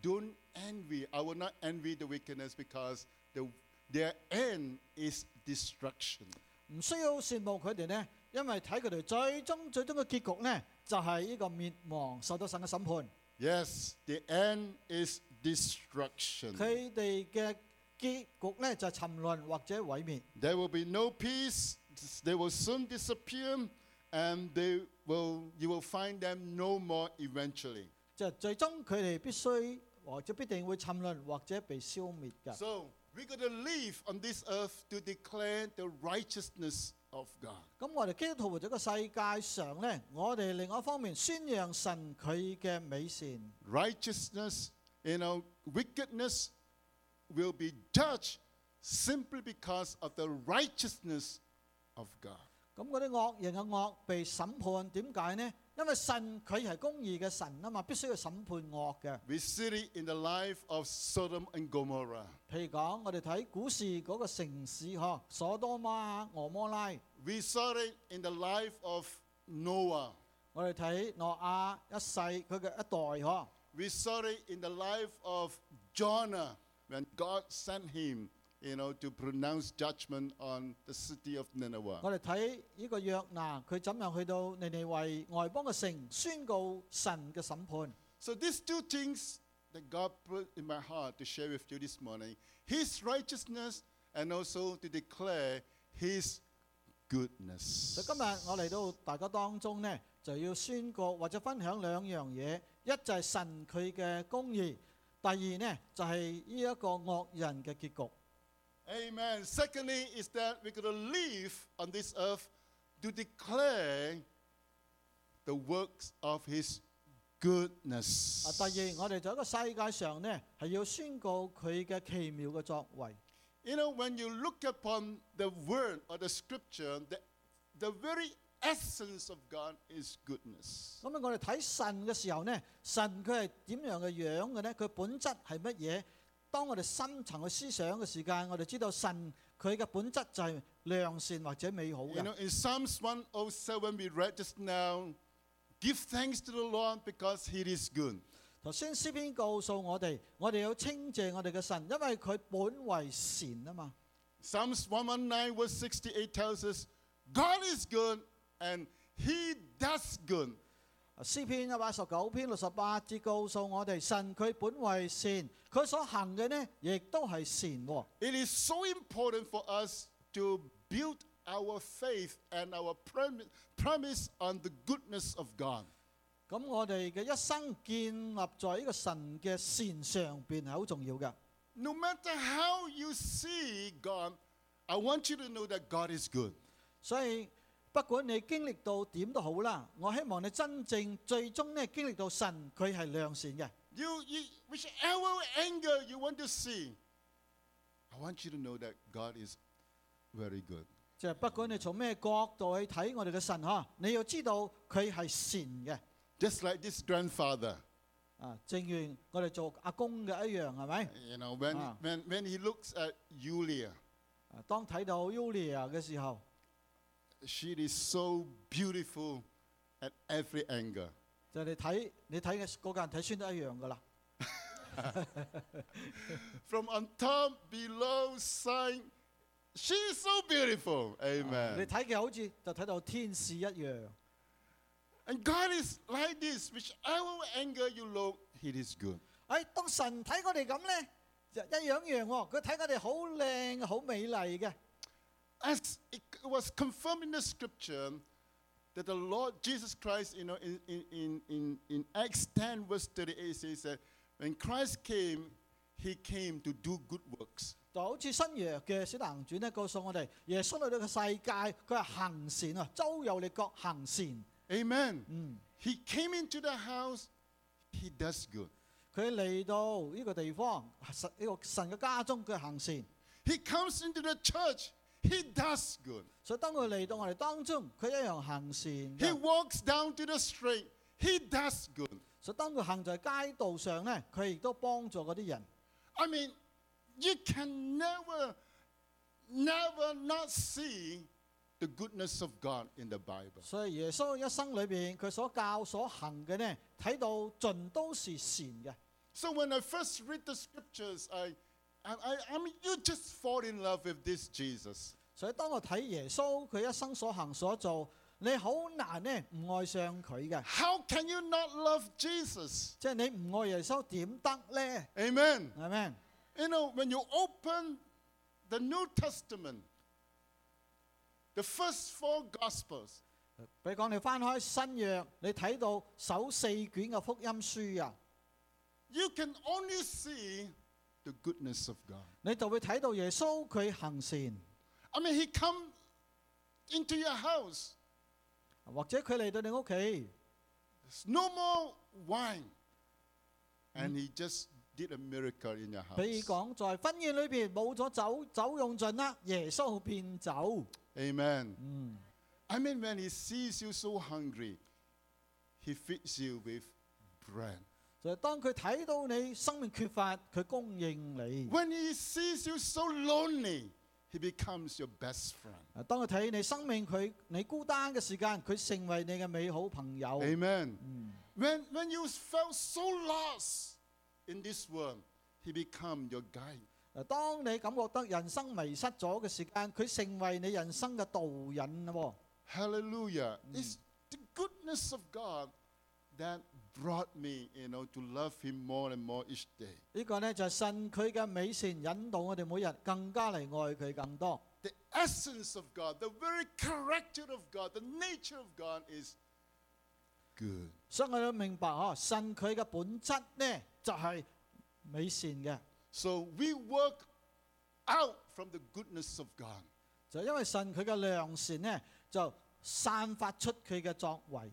Don't envy. I will not envy the wickedness because the, their end is destruction. 唔需要羡慕佢哋咧，因为睇佢哋最终最终嘅结局咧，就系、呢个灭亡，受到神嘅审判。 Yes, the end is destruction. 佢哋嘅结局咧就系沉沦或者毁灭。 There will be no peace. They will soon disappear, and they will. You will find them no more eventually. 就系最终佢哋必须或者必定会沉沦或者被消灭嘅。 So we're going to live on this earth to declare the righteousness of God. 咁我哋基督徒活咗个世界上咧，我哋另外一方面宣扬神佢嘅美善。 Righteousness, you know, wickedness will be judged simply because of the righteousness of God. 咁嗰啲恶人嘅恶被审判，点解呢？ 因为神佢系公义嘅神啊嘛，必须要审判恶嘅。 We see it in the life of Sodom and Gomorrah. 譬如讲，我哋睇古时嗰个城市嗬，所多玛、俄摩拉， We saw it in the life of Noah. 我哋睇诺亚一世佢嘅一代嗬， We saw it in the life of Jonah when God sent him you know, to pronounce judgment on the city of Nineveh. 我哋睇呢個約拿，佢怎樣去到尼尼微外邦嘅城宣告神嘅審判。So these two things that God put in my heart to share with you this morning, His righteousness and also to declare His goodness. 所以今日我嚟到大家當中呢，就要宣告或者分享兩樣嘢，一就係神佢嘅公義，第二呢就係呢一個惡人嘅結局。Amen. Secondly, is that we're going to live on this earth to declare the works of His 啊， goodness. 第二我哋就喺个世界上呢，系要宣告佢嘅奇妙嘅作为。 You know, when you look upon the word or the scripture, the, the very essence of God is goodness. 咁啊，我哋睇神嘅时候呢，神佢系点样嘅样嘅呢？佢本质系乜嘢？ 當我哋深層去思想嘅時間，我哋知道神佢嘅本質就係良善或者美好 You 嘅。know, in Psalms 107, we read just now, give thanks to the Lord because He is good. 頭先詩篇告訴我哋，我哋要稱謝我哋嘅神，因為佢本為善啊嘛。Psalms 119, verse 68 tells us, God is good and He does good. 啊诗篇一百十九篇六十八节告诉我哋，神佢本为善，佢所行嘅呢，亦都系善喎。 It is so important for us to build our faith and our prom- promise on the goodness of God. 咁我哋嘅一生建立在呢个神嘅善上边系好重要嘅。 No matter how you see God, I want you to know that God is good. 所以 不管你经历到点都好啦，我希望你真正最终呢经历到神佢系良善嘅。 You, you, whichever angle you want to see, I want you to know that God is very good. 即系不管你从咩角度去睇我哋嘅神吓，你要知道佢系善嘅。 Just like this grandfather, 啊，正如我哋做阿公嘅一样，系咪？ you know, when, Ah. when, when he looks at Yulia, 啊当睇到 Yulia 嘅时候， she is so beautiful at every angle. 就你睇你睇嘅嗰个人睇穿都一样噶啦。 From on [LAUGHS] top, below, side, she is so beautiful. 啊 Amen. 你睇嘅好似就睇到天使一样。 And God is like this. Whichever angle you look, He is good. 哎，当神睇我哋咁咧，就一样样喎。佢睇我哋好靓、好美丽嘅。 As it was confirmed in the scripture that the Lord Jesus Christ, you know, in, in, in, in, in Acts 10, verse 38 says that when Christ came, He came to do good works. 就好似新约嘅《使徒行传》咧，告诉我哋耶稣嚟到个世界，佢系行善啊，周游列国行善。 Amen. 嗯， He came into the house, He does good. 佢嚟到呢个地方，神呢个神嘅家中，佢系行善。 He comes into the church, He does good. 所以当佢嚟到我哋当中，佢一样行善 He 嘅。 walks down to the street, He does good. 所以当佢行在街道上咧，佢亦都帮助嗰啲人。 I mean, you can never, never not see the goodness of God in the Bible. 所以耶稣一生里边，佢所教所行嘅呢，睇到尽都是善嘅。 So when I first read the scriptures, I, I, I, I mean, you just fall in love with this Jesus. 所以當我睇耶穌佢一生所行所做，你好難呢唔愛上佢嘅。How can you not love Jesus? 即係你唔愛耶穌點得呢？？Amen。Amen？You know, when you open the New Testament, the first four Gospels, 比如講你翻開新約，你睇到首四卷嘅福音書啊，you can only see the goodness of God. 你就會睇到耶穌佢行善，I mean, He come into your house. 或者佢嚟到你屋企， There's no more wine. And He just did a miracle in your 比如 house. 讲在婚宴里边冇咗酒，酒用尽啦，耶稣变酒。 Amen. 嗯， I mean, when He sees you so hungry, He feeds you with bread. 就系当佢睇到你生命缺乏，佢供应你； When He sees you so lonely, He becomes your best friend. 啊当佢睇你生命佢你孤单嘅时间，佢成为你嘅美好朋友。 Amen. 嗯 When, when you felt so lost in this world, He become your guide. 诶，当你感觉得人生迷失咗嘅时间，佢成为你人生嘅导引喎。 Hallelujah. It's the goodness of God that brought me, you know, to love Him more and more each day. 呢个呢，就系神佢嘅美善引导我哋每日更加嚟爱佢更多。 The essence of God, the very character of God, the nature of God is good. 所以我哋明白嗬，神佢嘅本质呢，就系美善嘅， So we work out from the goodness of God. 就因为神佢嘅良善呢，就散发出佢嘅作为。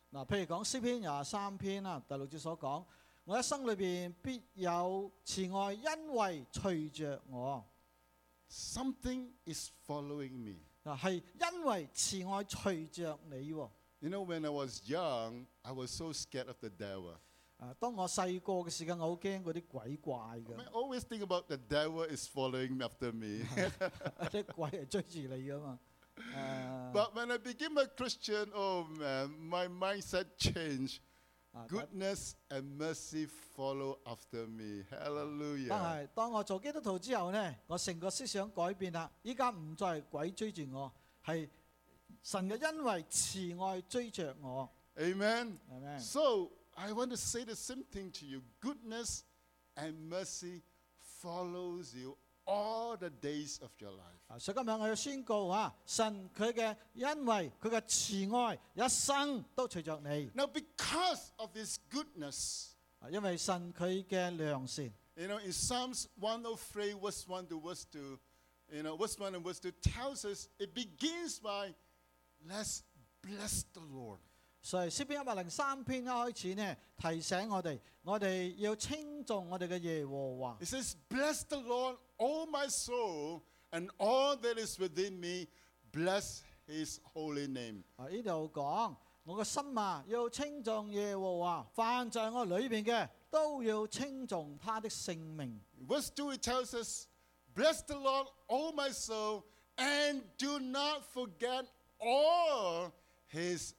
嗱，譬如講詩篇廿三篇啦，第六節所講，我一生裏邊必有慈愛，因為隨着我。Something is following me. 嗱，係因為慈愛隨着你喎。You know, when I was young, I was so scared of the devil. 啊，當我細個嘅時間，我好驚嗰啲鬼怪 I 嘅，always think about the devil is following after me. 啲鬼係追住你噶嘛。诶 but when I became a Christian, oh man, my mindset changed. 啊但 Goodness and mercy follow after me. 但 Hallelujah. 系当我做基督徒之后呢，我成个思想改变啦。依家唔再系鬼追住我，系神嘅恩惠慈爱追着我， Amen. 系咪？ So I want to say the same thing to you. Goodness and mercy follows you all the days of your life. 啊，所以今日我要宣告啊，神佢嘅恩惠，佢嘅慈爱，一生都随着你。 Now, because of His goodness, 啊，因为神佢嘅良善。 you know, in Psalms 103, verse 1 to verse 2, you know, verse 1 and verse 2 tells us it begins by, let's bless the Lord. 所以诗篇一百零三篇一开始呢，提醒我哋，我哋要称颂我哋嘅耶和华。 It says, Bless the Lord, O my soul, and all that is within me, bless his holy name. 啊，呢度讲我个心啊，要称颂耶和华，凡在我里边嘅都要称颂他的圣名。 Verse 2 it tells us, Bless the Lord, O my soul, and do not forget all his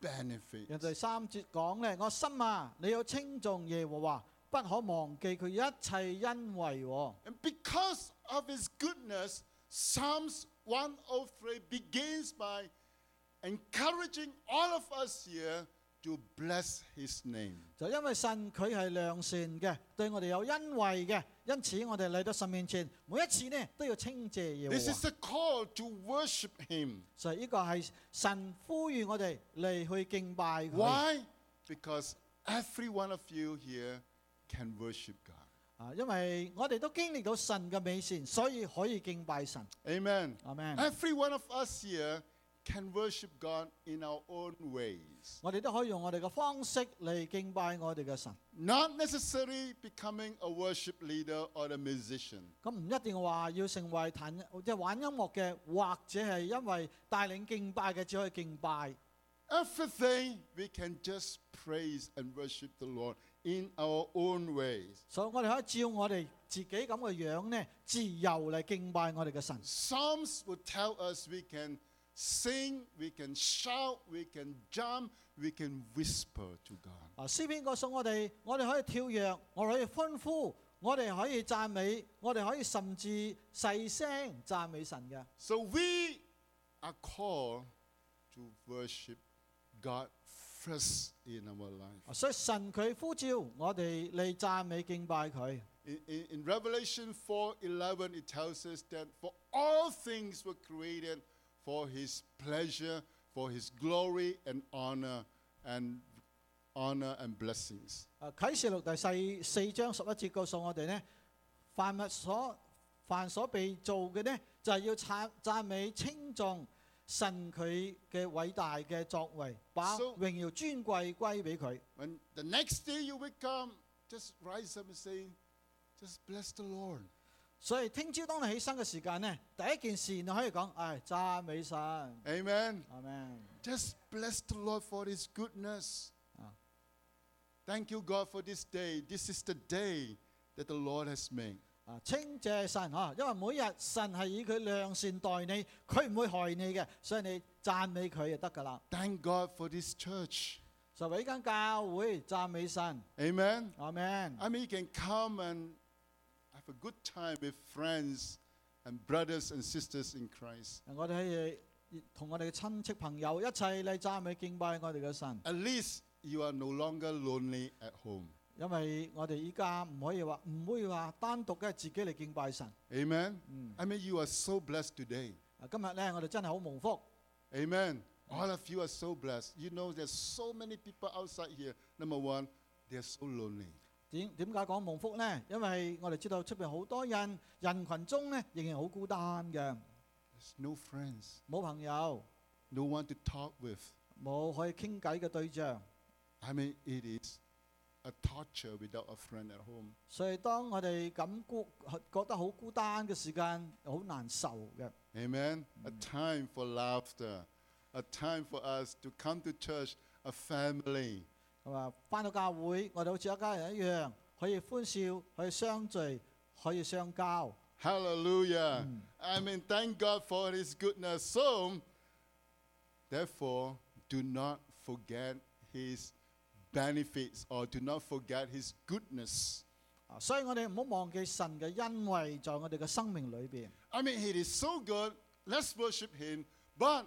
人 benefits. 第三节讲呢，我心啊，你要称颂耶和华， 不可忘记佢一切恩惠喎。 And because of his goodness, Psalms 103 begins by encouraging all of us here to bless his name. 就因为神佢系良善嘅，对我哋有恩惠嘅，因此我哋嚟到神面前，每一次呢都要称谢耶和 This 华 is。a call to worship him. 所以呢个系神呼吁我哋嚟去敬拜佢。 Why? Because every one of you here can worship God. 啊，因为我哋都经历到神嘅美善，所以可以敬拜神。 Amen. 阿 man， Every one of us here can worship God in our own ways. 我哋都可以用我哋嘅方式嚟敬拜我哋嘅神。 Not necessarily becoming a worship leader or a musician. 咁唔一定话要成为弹即系玩音乐嘅，或者系因为带领敬拜嘅，只可以敬拜。 Everything we can just praise and worship the Lord in our own ways. 所以我哋可以照我哋自己咁嘅样呢，自由嚟敬拜我哋嘅神。 Psalms will tell us we can sing, we can shout, we can jump, we can whisper to God. 啊，诗篇告诉我哋，我哋可以跳跃，我哋可以欢呼，我哋可以赞美，我哋可以甚至细声赞美神嘅。 So we are called to worship God first in our life. 啊所以神佢呼召我哋嚟赞美敬拜佢。 In, in, in Revelation 4:11 it tells us that for all things were created for his pleasure, for his glory and honor and honor and blessings. 啊，启示录第四四章十一节告诉我哋呢，凡物所凡所被造嘅呢，就系、要赞赞美称颂 神佢嘅伟大嘅作为，把 So- 荣耀尊贵归俾佢。 When the next day you wake up, just rise up and say, just bless the Lord. 所以听朝当你起身嘅时间呢，第一件事你可以讲，唉，赞美神， Amen. 阿门。 Just bless the Lord for His goodness. Ah. Thank you, God, for this day. This is the day that the Lord has made. 啊，称谢神啊，因为每日神系以佢良善待你，佢唔会害你嘅，所以你赞美佢就得㗎啦。 Thank God for this church. 就为呢间教会赞美神， Amen. 阿门。 I mean, you can come and have a good time with friends and brothers and sisters in Christ. 我哋可以同我哋嘅亲戚朋友一齐嚟赞美敬拜我哋嘅神， At least you are no longer lonely at home. 因为我哋依家唔可以话唔会话单独嘅自己嚟敬拜神。 Amen. 嗯， I mean, you are so blessed today. 啊今日咧我哋真系好蒙福。 Amen. All of you are so blessed. You know, there's so many people outside here. Number one, they're so lonely. 点点解讲蒙福呢？因为我哋知道出边好多人人群中咧仍然好孤单嘅， There's no friends, 冇朋友， no one to talk with. 冇可以倾偈嘅对象。 I mean, it is a torture without a friend at home. 所以当我哋咁孤觉得好孤单嘅时间，好难受嘅。 Amen. A time for laughter, a time for us to come to church, a family. 系嘛？翻到教会，我哋好似一家人一样，可以欢笑，可以相聚，可以相交。 Hallelujah. I mean, thank God for His goodness. So, therefore, do not forget His benefits or do not forget His goodness. 啊所以我哋唔好忘记神嘅恩惠在我哋嘅生命里边。 I mean, He is so good. Let's worship Him. But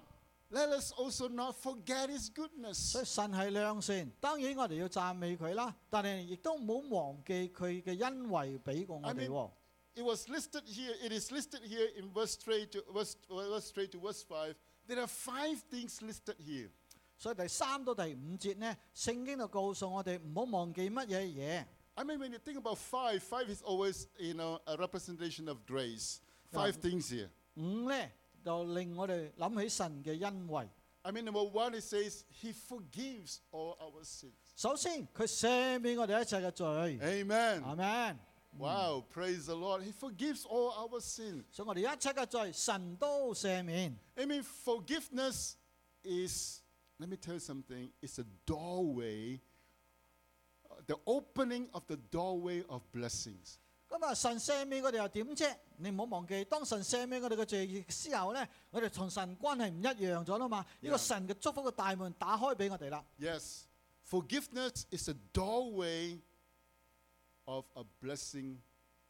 let us also not forget His 所 goodness. 以神系良善，当然我哋要赞美佢啦，但系亦都唔好忘记佢嘅恩惠俾过我 I 哋 mean- 喎。 It was listed here, it is listed here in verse 3 to verse, verse 3 to verse 5. There are five things listed here. 所以第三到第五节呢，圣经就告诉我哋唔好忘记乜嘢嘢。 I mean, when you think about five, five is always, you know, a representation of grace. Five Yeah. things here. 五呢，就令我哋谂起神嘅恩惠。 I mean, number one, it says He forgives all our sins. 首先，佢赦免我哋一切嘅罪。 Amen. 阿 man， Wow, praise the Lord. He forgives all our sins. 所以我哋一切嘅罪，神都赦免。 I mean, forgiveness is, let me tell you something, it's a doorway, uh, the opening of the doorway of blessings. 咁啊，神赦免我哋又点啫？你唔好忘记，当神赦免我哋嘅罪之后呢，我哋同神关系唔一样咗啦嘛。呢个 Yeah. 神嘅祝福嘅大门打开俾我哋啦。 Yes, forgiveness is a doorway of a blessing,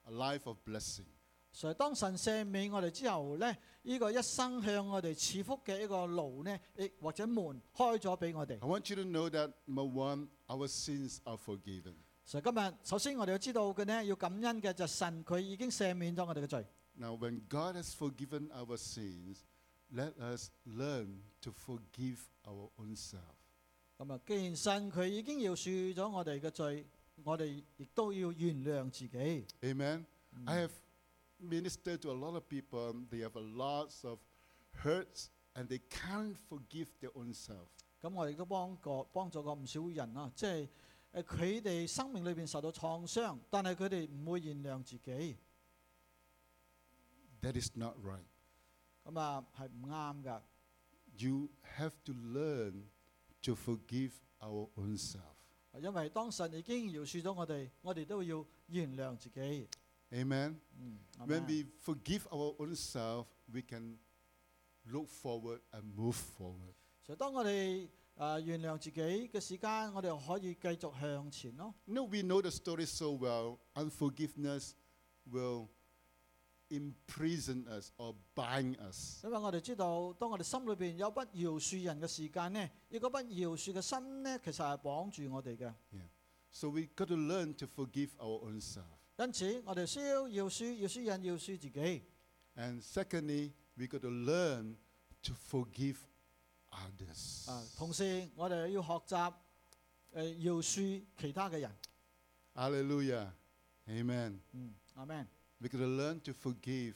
a life of blessing. 所以当神赦免我哋之后呢，呢、个一生向我哋赐福嘅一个路呢，亦或者门开咗俾我哋 I。want you to know that number one, our sins are forgiven. 所以今日首先我哋要知道嘅呢，要感恩嘅就系神佢已经赦免咗我哋嘅罪。 Now, when God has forgiven our sins, let us learn to forgive our own self. 咁啊，既然神佢已经饶恕咗我哋嘅罪，我哋亦都要原谅自己。 Amen. I have ministered to a lot of people. They have a lots of hurts and they can't forgive their own self. 咁我亦都帮过帮助过唔少人啊，即系诶佢哋生命里边受到创伤，但系佢哋唔会原谅自己， That is not right. 咁啊系唔啱噶。 You have to learn to forgive our own self. 因为当神已经饶恕咗我哋，我哋都要原谅自己。 Amen. 嗯， When 阿 we forgive our own self, we can look forward and move forward. 所以当我哋诶、呃原谅自己嘅时间，我哋可以继续向前咯。 You know, we know the story so well. Unforgiveness will imprison us or bind us. 因为我哋知道，当我哋心里边有不饶恕人嘅时间呢，呢个不饶恕嘅心呢，其实系绑住我哋嘅。 So we got to learn to forgive our own self. 因此，我哋需要饶恕，饶恕人，饶恕自己。 And secondly, we got to learn to forgive others. 啊，同时我哋要学习诶、呃、饶恕其他嘅人。 Hallelujah. Amen. 嗯，阿 Man。 We got to learn to forgive,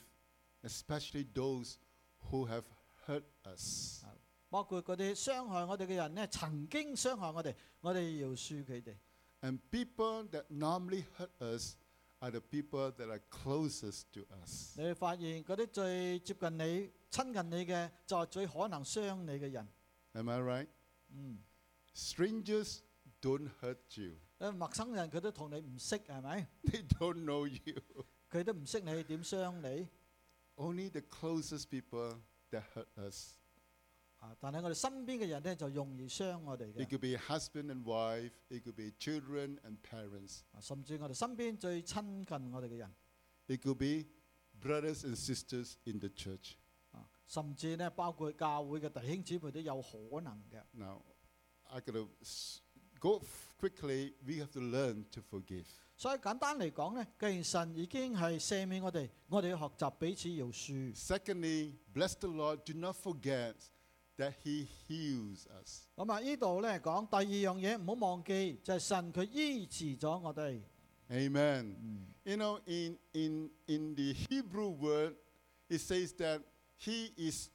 especially those who have hurt us. 包括嗰啲伤害我哋嘅人呢，曾经伤害我哋，我哋饶恕佢哋。 And people that normally hurt us are the people that are closest to us. 你会发现嗰啲最接近你、亲近你嘅，就系最可能伤你嘅人。 Am I right? 嗯， Strangers don't hurt you. 因为陌生人佢都同你唔识系咪？ [LAUGHS] They don't know you. 佢都唔识你点伤你 Only the [LAUGHS] closest people that hurt us. 啊！但系我哋身边嘅人咧就容易伤我哋 It 嘅 could be husband and wife, it could be children and parents, 啊，甚至我哋身边最亲近我哋嘅人 it could be brothers and sisters in the church. 啊，甚至咧包括教会嘅弟兄姊妹都有可能嘅。 Now, I gotta s- go f- quickly. We have to learn to forgive. 所以简单嚟讲咧，既然神已经系赦免我哋，我哋要学习彼此饶恕。 Secondly, bless the Lord. Do not forget that He heals us. 咁啊，呢度咧讲第二样嘢，唔好忘记就系、神佢医治咗我哋。 Amen. You know, in, in, in the Hebrew word, it says that He is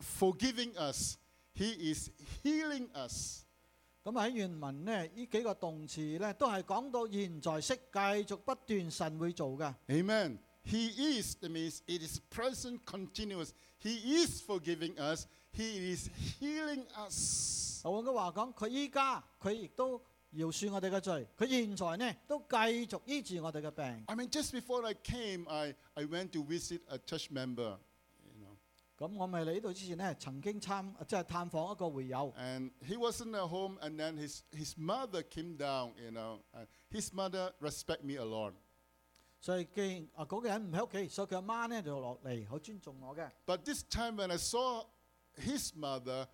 forgiving us, He is healing us. 咁喺原文呢，呢几个动词咧都系讲到现在式，继续不断神会做嘅。 Amen. He is, that means it is present, continuous. He is forgiving us, He is healing us. 换句话讲，佢依家佢亦都饶恕我哋嘅罪，佢现在呢都继续医治我哋嘅病。 I mean, just before I came, I, I went to visit a church member, you know, 咁我咪嚟呢度之前呢，曾经参即系探访一个会友， and he wasn't at home, and then his, his mother came down, you know. And his mother respect me a lot. 所以既然啊嗰个人唔喺屋企，所以佢阿妈呢就落嚟好尊重我嘅。 But this time when I saw his mother,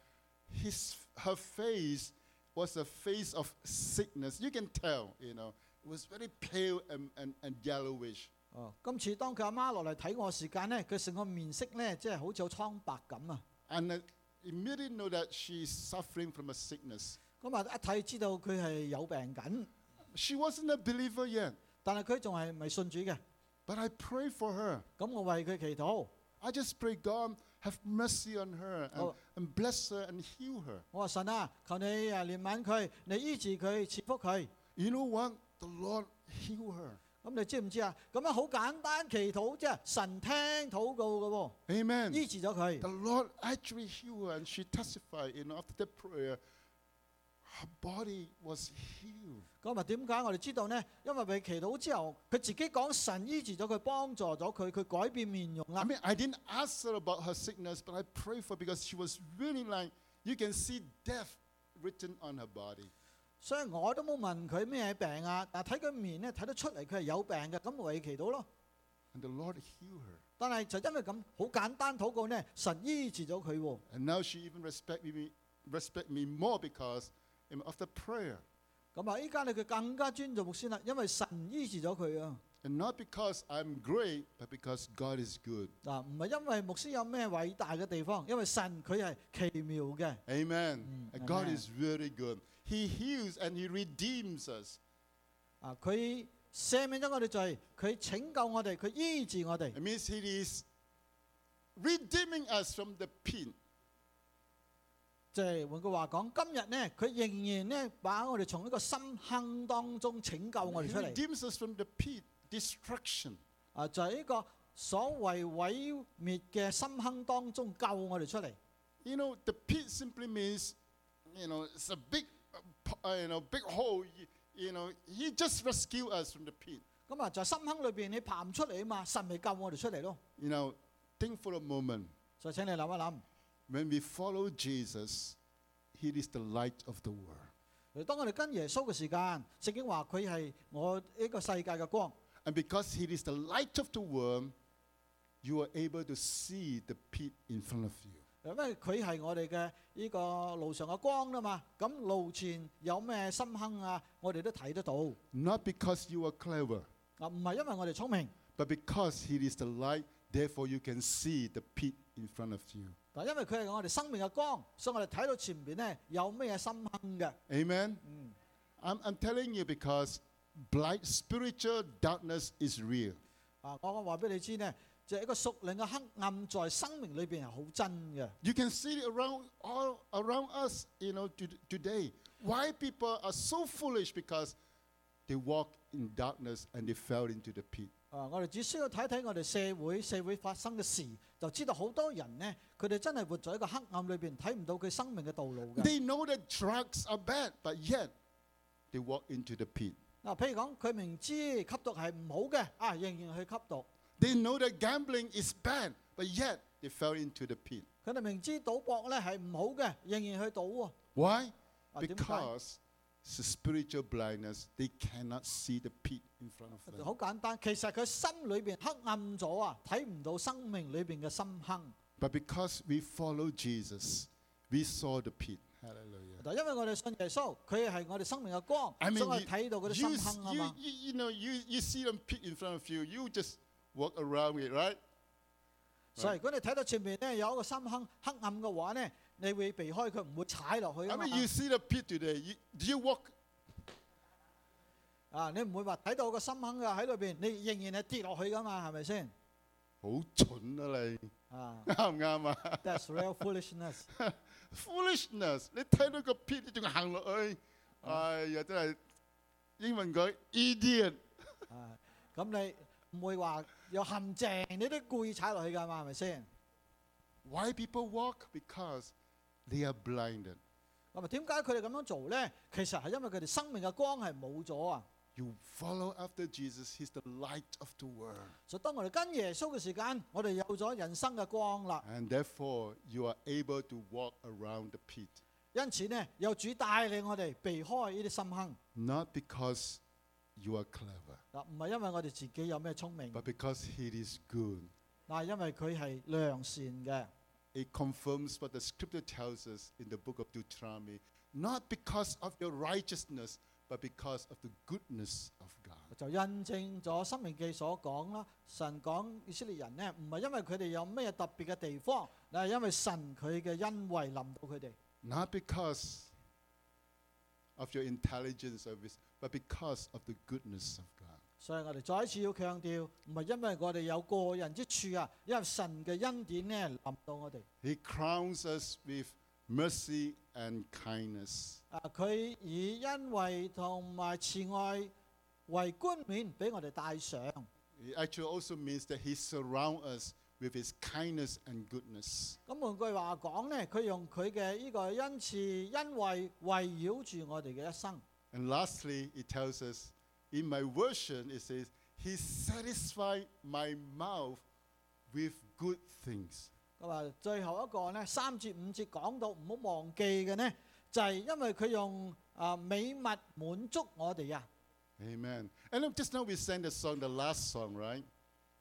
his, her face was a face of sickness. You can tell, you know. It was very pale and, and, and yellowish. 哦，今次当佢阿妈落嚟睇我时间呢，佢成个面色呢，即系好似有苍白咁啊！ And I immediately know that she's suffering from a sickness. 咁啊一睇知道佢系有病紧， She wasn't a believer yet, 但系佢仲系未信主嘅。 but I pray for her. 咁我为佢祈祷， I just pray God have mercy on her and, Oh. and bless her and heal her. 我话神啊，求你啊怜悯佢，你医治佢，赐福佢。 You know what? The Lord heal her. 咁你知唔知啊？咁样好简单祈祷啫，神听祷告嘅喎， Amen. 医治咗佢 The。Lord actually healed her, and she testified, you know, after that prayer, her body was healed. 咁啊点解我哋知道呢？因为佢祈祷之后，佢自己讲神医治咗佢，帮助咗佢，佢改变面容啦 I。mean, I didn't ask her about her sickness, but I prayed for her because she was really like, you can see death written on her body. 所以我都冇问佢咩病啊，但系睇佢面咧睇得出嚟佢系有病嘅，咁为佢祈祷咯。 And the Lord healed her. 但系就因为咁好简单祷告呢，神医治咗佢喎。 And now she even respect me, respect me more because you know, of the prayer. 咁啊，依家你佢更加尊重牧师啦，因为神医治咗佢啊。 And not because I'm great, but because God is good. 嗱，唔系因为牧师有咩伟大嘅地方，因为神佢系奇妙嘅。 Amen. Mm, And God amen. is very good. He heals and He redeems us. 啊，佢赦免咗我哋罪，佢拯救我哋，佢医治我哋 It。means He is redeeming us from the pit. 即係換句話講，今日呢，佢仍然呢，把我哋從呢個深坑當中拯救我哋出嚟。redeems us from the pit, destruction. 啊，就係呢個所謂毀滅嘅深坑當中救我哋出嚟。You know, the pit simply means, you know, it's a big, uh, uh, you know, big hole. You, know, He just rescued us from the pit. 咁啊，就係深坑裏邊你爬唔出嚟啊嘛，神咪救我哋出嚟咯。You know, think for a moment. 所以請你諗一諗，When we follow Jesus, He is the light of the world. 当我哋跟耶稣嘅时间，圣经话佢系我呢个世界嘅光。 And because He is the light of the world, you are able to see the pit in front of you. 因为佢系我哋嘅呢个路上嘅光啊嘛，咁路前有咩深坑啊，我哋都睇得到。 Not because you are clever, 啊，唔系因为我哋聪明， but because He is the light, therefore you can see the pit in front of you. 但因为佢系我哋生命嘅光，所以我哋睇到前边呢有咩深坑嘅。 Amen? 嗯， I'm, I'm telling you because blind spiritual darkness is real. 啊，我我话俾你知呢，就系一个属灵嘅黑暗在生命里边系好真嘅。 You can see it around all around us, you know, to, today. Why people are so foolish because they walked in darkness and they fell into the pit. 啊，我哋只需要睇睇我哋社會社會發生嘅事，就知道好多人呢，佢哋真係活在一個黑暗裏邊，睇唔到佢生命嘅道路嘅。They know that drugs are bad, but yet they walk into the pit. 嗱，譬如講佢明知吸毒係唔好嘅，啊，仍然去吸毒；They know that gambling is bad, but yet they fell into the pit. 佢哋明知賭博咧係唔好嘅，仍然去賭喎。Why?？Because spiritual blindness. They cannot see the pit in front of them. 好简单，其实佢心里边黑暗咗啊，睇唔到生命里边嘅深坑。 But because we follow Jesus, we saw the pit. Hallelujah. 但因为我哋信耶稣，佢系我哋生命嘅光， I 所以 mean, 我 you, 哋睇到嗰啲 you, 深 s- 坑啊 you, 嘛。 you, you know, you, you see them pit in front of you, you just walk around it, right? 所以如果你睇到前面咧有一个深坑黑暗嘅话咧， 你會避開佢，唔會踩落去 I 啊嘛 mean, you see the pit today. You, do you walk? 啊，你唔會話睇到個深坑嘅喺裏邊，你仍然係跌落去噶嘛，係咪先？好蠢啊你，啊啱唔啱啊，that's real foolishness。？Foolishness！你睇到個 pit，你仲行落去，哎呀，真係英文講 idiot。啊，咁你唔會話有陷阱，你都故意踩落去㗎嘛，係咪先？Why people walk? Because they are blinded. 咁啊，点解佢哋咁样做咧？其实系因为佢哋生命嘅光系冇咗啊！ You follow after Jesus, He's the light of the world. 所以当我哋跟耶稣嘅时间，我哋有咗人生嘅光啦。 And therefore, you are able to walk around the pit. 因此呢，有主带领我哋避开呢啲深坑。 Not because you are clever, 嗱，唔系因为我哋自己有咩聪明， but because He is good. 嗱，系因为佢系良善嘅。 It confirms what the scripture tells us in the book of Deuteronomy. Not because of your righteousness, but because of the goodness of God. 就印证咗《生命记》所讲啦。神讲以色列人呢，唔系因为佢哋有咩特别嘅地方，嗱系因为神佢嘅恩惠临到佢哋， Not because of your intelligence or wisdom, but because of the goodness of God. 所以我哋再一次要强调，唔系因为我哋有过人之处啊，因为神嘅恩典呢临到我哋。 He crowns us with mercy and kindness. 啊，佢以恩惠同埋慈爱为冠冕俾我哋戴上。 It actually also means that He surrounds us with His kindness and goodness. 咁换句话讲呢，佢用佢嘅呢个恩慈恩惠围绕住我哋嘅一生。 And lastly, it tells us, in my version, it says, He satisfied my mouth with good things. 咁啊，最后一个呢，三节五节讲到唔好忘记嘅呢，就系、因为佢用啊美物满足我哋啊。 Amen. And look, just now we sang the song, the last song, right?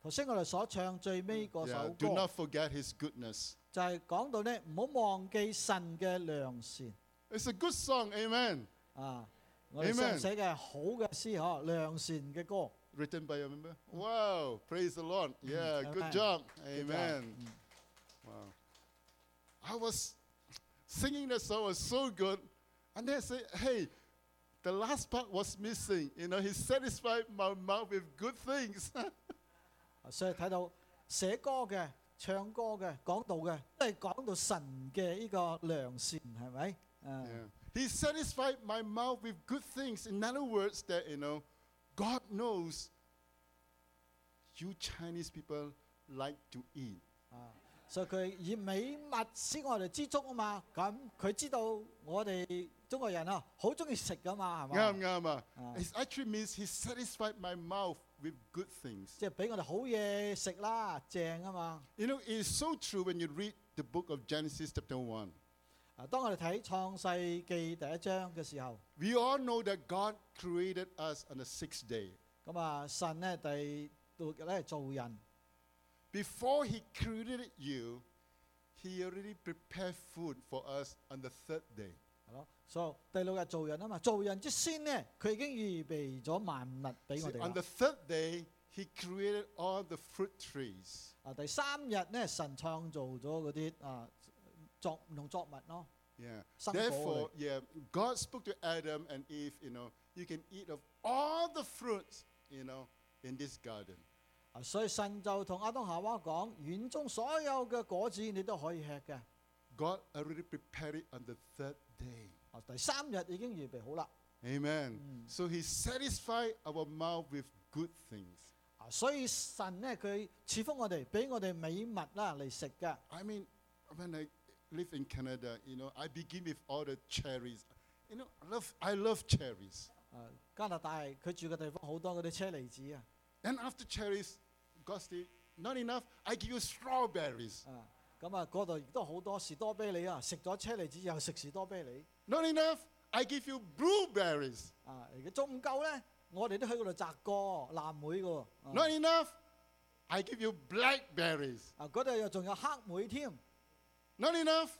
头先我哋所唱最尾嗰 Yeah, 首 do 歌 not forget His goodness. 就系讲到呢，唔好忘记神嘅良善 It's a good song, amen. 啊！ 我哋 Amen 想写嘅系好嘅诗嗬，良善嘅歌。 Written by a member. Wow, praise the Lord. Yeah, good Amen. job. Good job. Amen. Wow. I was singing that song was so good, and then I said, "Hey, the last part was missing. You know, He satisfied my mouth with good things." [LAUGHS] 啊所以睇到写歌嘅、唱歌嘅、讲道嘅，都系讲到神嘅呢个良善，系咪？啊 yeah. He satisfied my mouth with good things. In other words, that you know, God knows you Chinese people like to eat. 啊，所以佢以美物使我哋知足啊嘛。咁佢知道我哋中国人啊，好中意食噶嘛，系啱唔嘛？啱啊？啊 It actually means He satisfied my mouth with good things. 即系俾我哋好嘢食啦，正啊嘛。 You know, it's so true when you read the book of Genesis, chapter 1. 啊，當我哋睇創世記第一章嘅時候，We all know that God created us on the sixth day. 咁啊，神咧第六日咧做人。Before He created you, He already prepared food for us on the third day. 係咯，所以第六日做人啊嘛，做人之先呢，佢已經預備咗萬物俾我 See, 哋 on 啦 the third day, He created all the fruit trees. 啊，第三日呢，神創造咗嗰啲啊作唔同作物咯， Yeah. 生果 Therefore, yeah, God spoke to Adam and Eve, you know, you can eat of all the fruits, you know, in this garden. 啊，所以神就同亚当夏娃讲，园中所有嘅果子你都可以吃嘅。 God already prepared it on the third day. 啊，第三日已经预备好啦。 Amen. So he satisfied our mouth with good things. 啊，所以神咧佢赐福我哋，俾我哋美物啦嚟食嘅。 I mean, when I live in Canada, you know, I begin with all the cherries. You know, I love, I love cherries. 啊，加拿大佢住嘅地方好多嗰啲车厘子啊， And after cherries, God said, not enough, I give you strawberries. 啊，咁啊嗰度亦都好多士多啤梨啊，食咗车厘子又食士多啤梨， Not enough, I give you blueberries. 啊，如果仲唔够咧，我哋都喺嗰度摘过蓝莓嘅喎，啊 Not enough, I give you blackberries. 啊嗰度又仲有黑莓添， Not enough,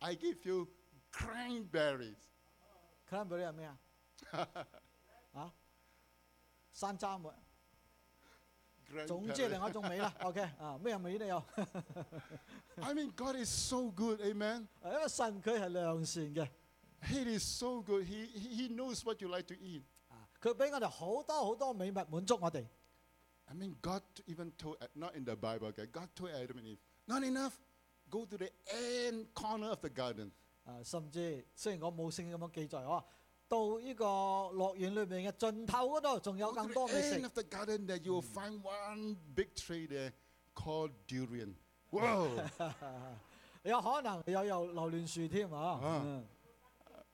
I give you cranberries. 佢谂到啲系咩啊？啊，山楂莓，总之系 Cranberries. 另一种味啦。OK，啊[LAUGHS] [LAUGHS] 咩味都有， I [LAUGHS] mean, God is so good, amen. 啊因为神佢系良善嘅， He is so good. He, he he knows what you like to eat. 啊佢俾我哋好多好多美物满足我哋。 I mean, God even told, not in the Bible, okay, God told Adam and Eve, not enough, go to the end corner of the garden. 啊，甚至虽然我冇圣经咁样记载哦，到呢个乐园里面嘅尽头嗰度，仲有 Go 更 to 多 the 美 end 食 of。the garden that you will find one big tree there called durian. Whoa! [LAUGHS] 有可能有有榴莲树添啊！啊嗯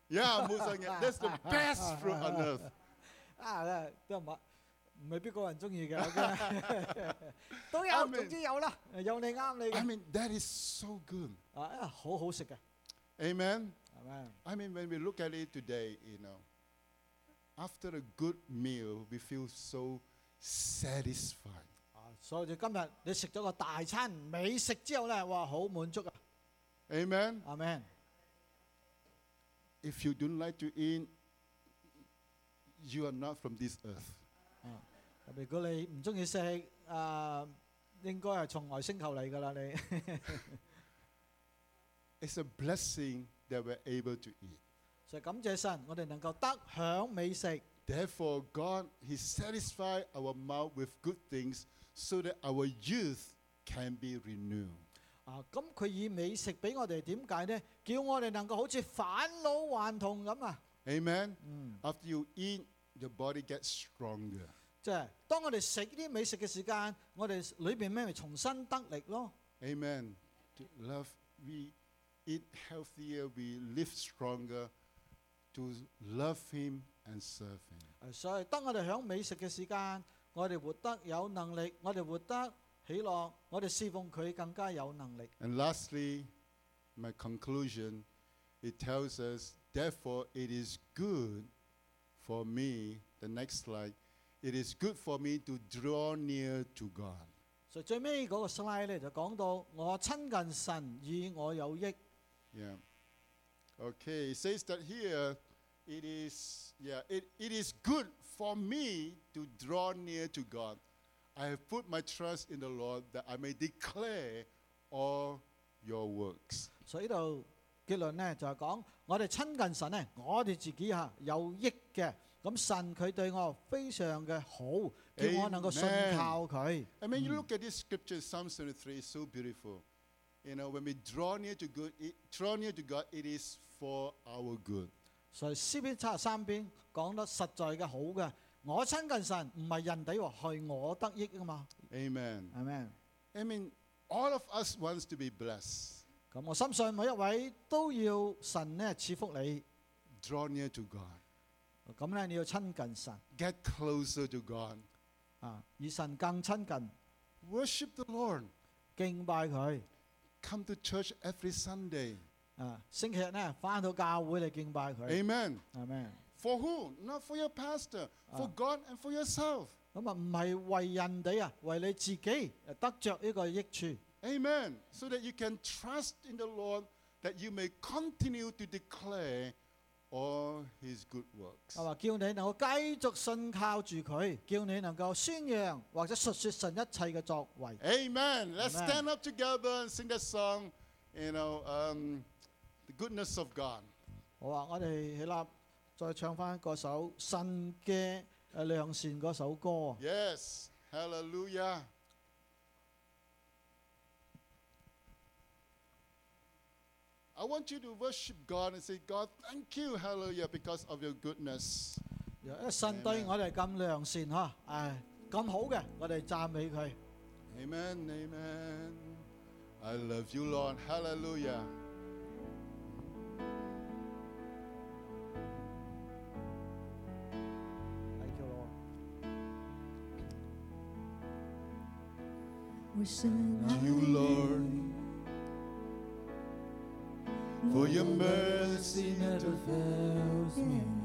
yeah, Musang, that's the [LAUGHS] best fruit on earth. [LAUGHS] 啊，咧都唔系 未必个人中意嘅，OK [LAUGHS] 都有， I mean- 总之有啦，有你啱你 I 嘅 mean, that is so good. 啊，好好食嘅， Amen. 系咪？ I mean, when we look at it today, you know, after a good meal, we feel so satisfied. 啊，所以今日你食咗个大餐美食之后咧，哇，好满足啊！ Amen. 阿 Man， If you don't like to eat, you are not from this earth. 如果你唔中意食，啊，应该系从外星球嚟㗎啦，你。 It's [LAUGHS] a blessing that we're able to eat. 就感谢神，我哋能够得享美食。 Therefore, God, He satisfied our mouth with good things so that our youth can be renewed. 啊，咁佢以美食俾我哋点解呢？叫我哋能够好似返老还童咁啊！ Amen. 嗯， After you eat, your body gets stronger. 即系当我哋食呢啲美食嘅时间，我哋里边咩咪重新得力咯。 Amen. To love, we eat healthier, we live stronger to love Him and serve Him. 诶所以当我哋享美食嘅时间，我哋活得有能力，我哋活得喜乐，我哋侍奉佢更加有能力。 And lastly, my conclusion, it tells us, therefore, it is good for me, the next slide, it is good for me to draw near to God. 所以最尾嗰个 slide 咧就讲到我亲近神与我有益。 Yeah. Okay, it says that here it is yeah, it, it is good for me to draw near to God. I have put my trust in the Lord that I may declare all your works. 所以呢度结论咧就系讲我哋亲近神咧，我哋自己吓有益嘅。 咁神佢对我非常嘅好，叫我能够信 Amen 靠佢。 I mean, you look at this scripture, Psalm 73, it's so beautiful. You know, when we draw near to God, it, draw near to God, it is for our good. 所以诗篇七十三篇讲得实在嘅好嘅，我亲近神唔系人哋话系我得益啊嘛， Amen. 系咪？ I mean, all of us wants to be blessed. 咁我深信每一位都要神咧赐福你， Draw near to God. 咁咧你要亲近神 Get closer to God. 啊，与神更亲近， Worship the Lord. 敬拜佢 Come to church every Sunday. 啊。星期日咧翻到教会嚟敬拜佢， Amen. 系咪？ For who? Not for your pastor, for Ah. God and for yourself. 咁啊唔系为人哋啊，为你自己诶得着呢个益处。 Amen. So that you can trust in the Lord that you may continue to declare all his good works. 系嘛？叫你能够继续信靠住佢，叫你能够宣扬或者述说神一切嘅作为。 Amen. Let's Amen. stand up together and sing that song, you know, um, the goodness of God. 好啊，我哋起立，再唱翻嗰首神嘅诶良善嗰首歌。 Yes. Hallelujah. I I want you to worship God and say, God, thank you, hallelujah, because of your goodness. 因为神对 Amen 我哋咁良善吓，诶咁好嘅，我哋赞美佢。 Amen, amen. I love you, Lord. Hallelujah. Thank you, Lord. 我深爱 You, Lord, for your mercy never fails me.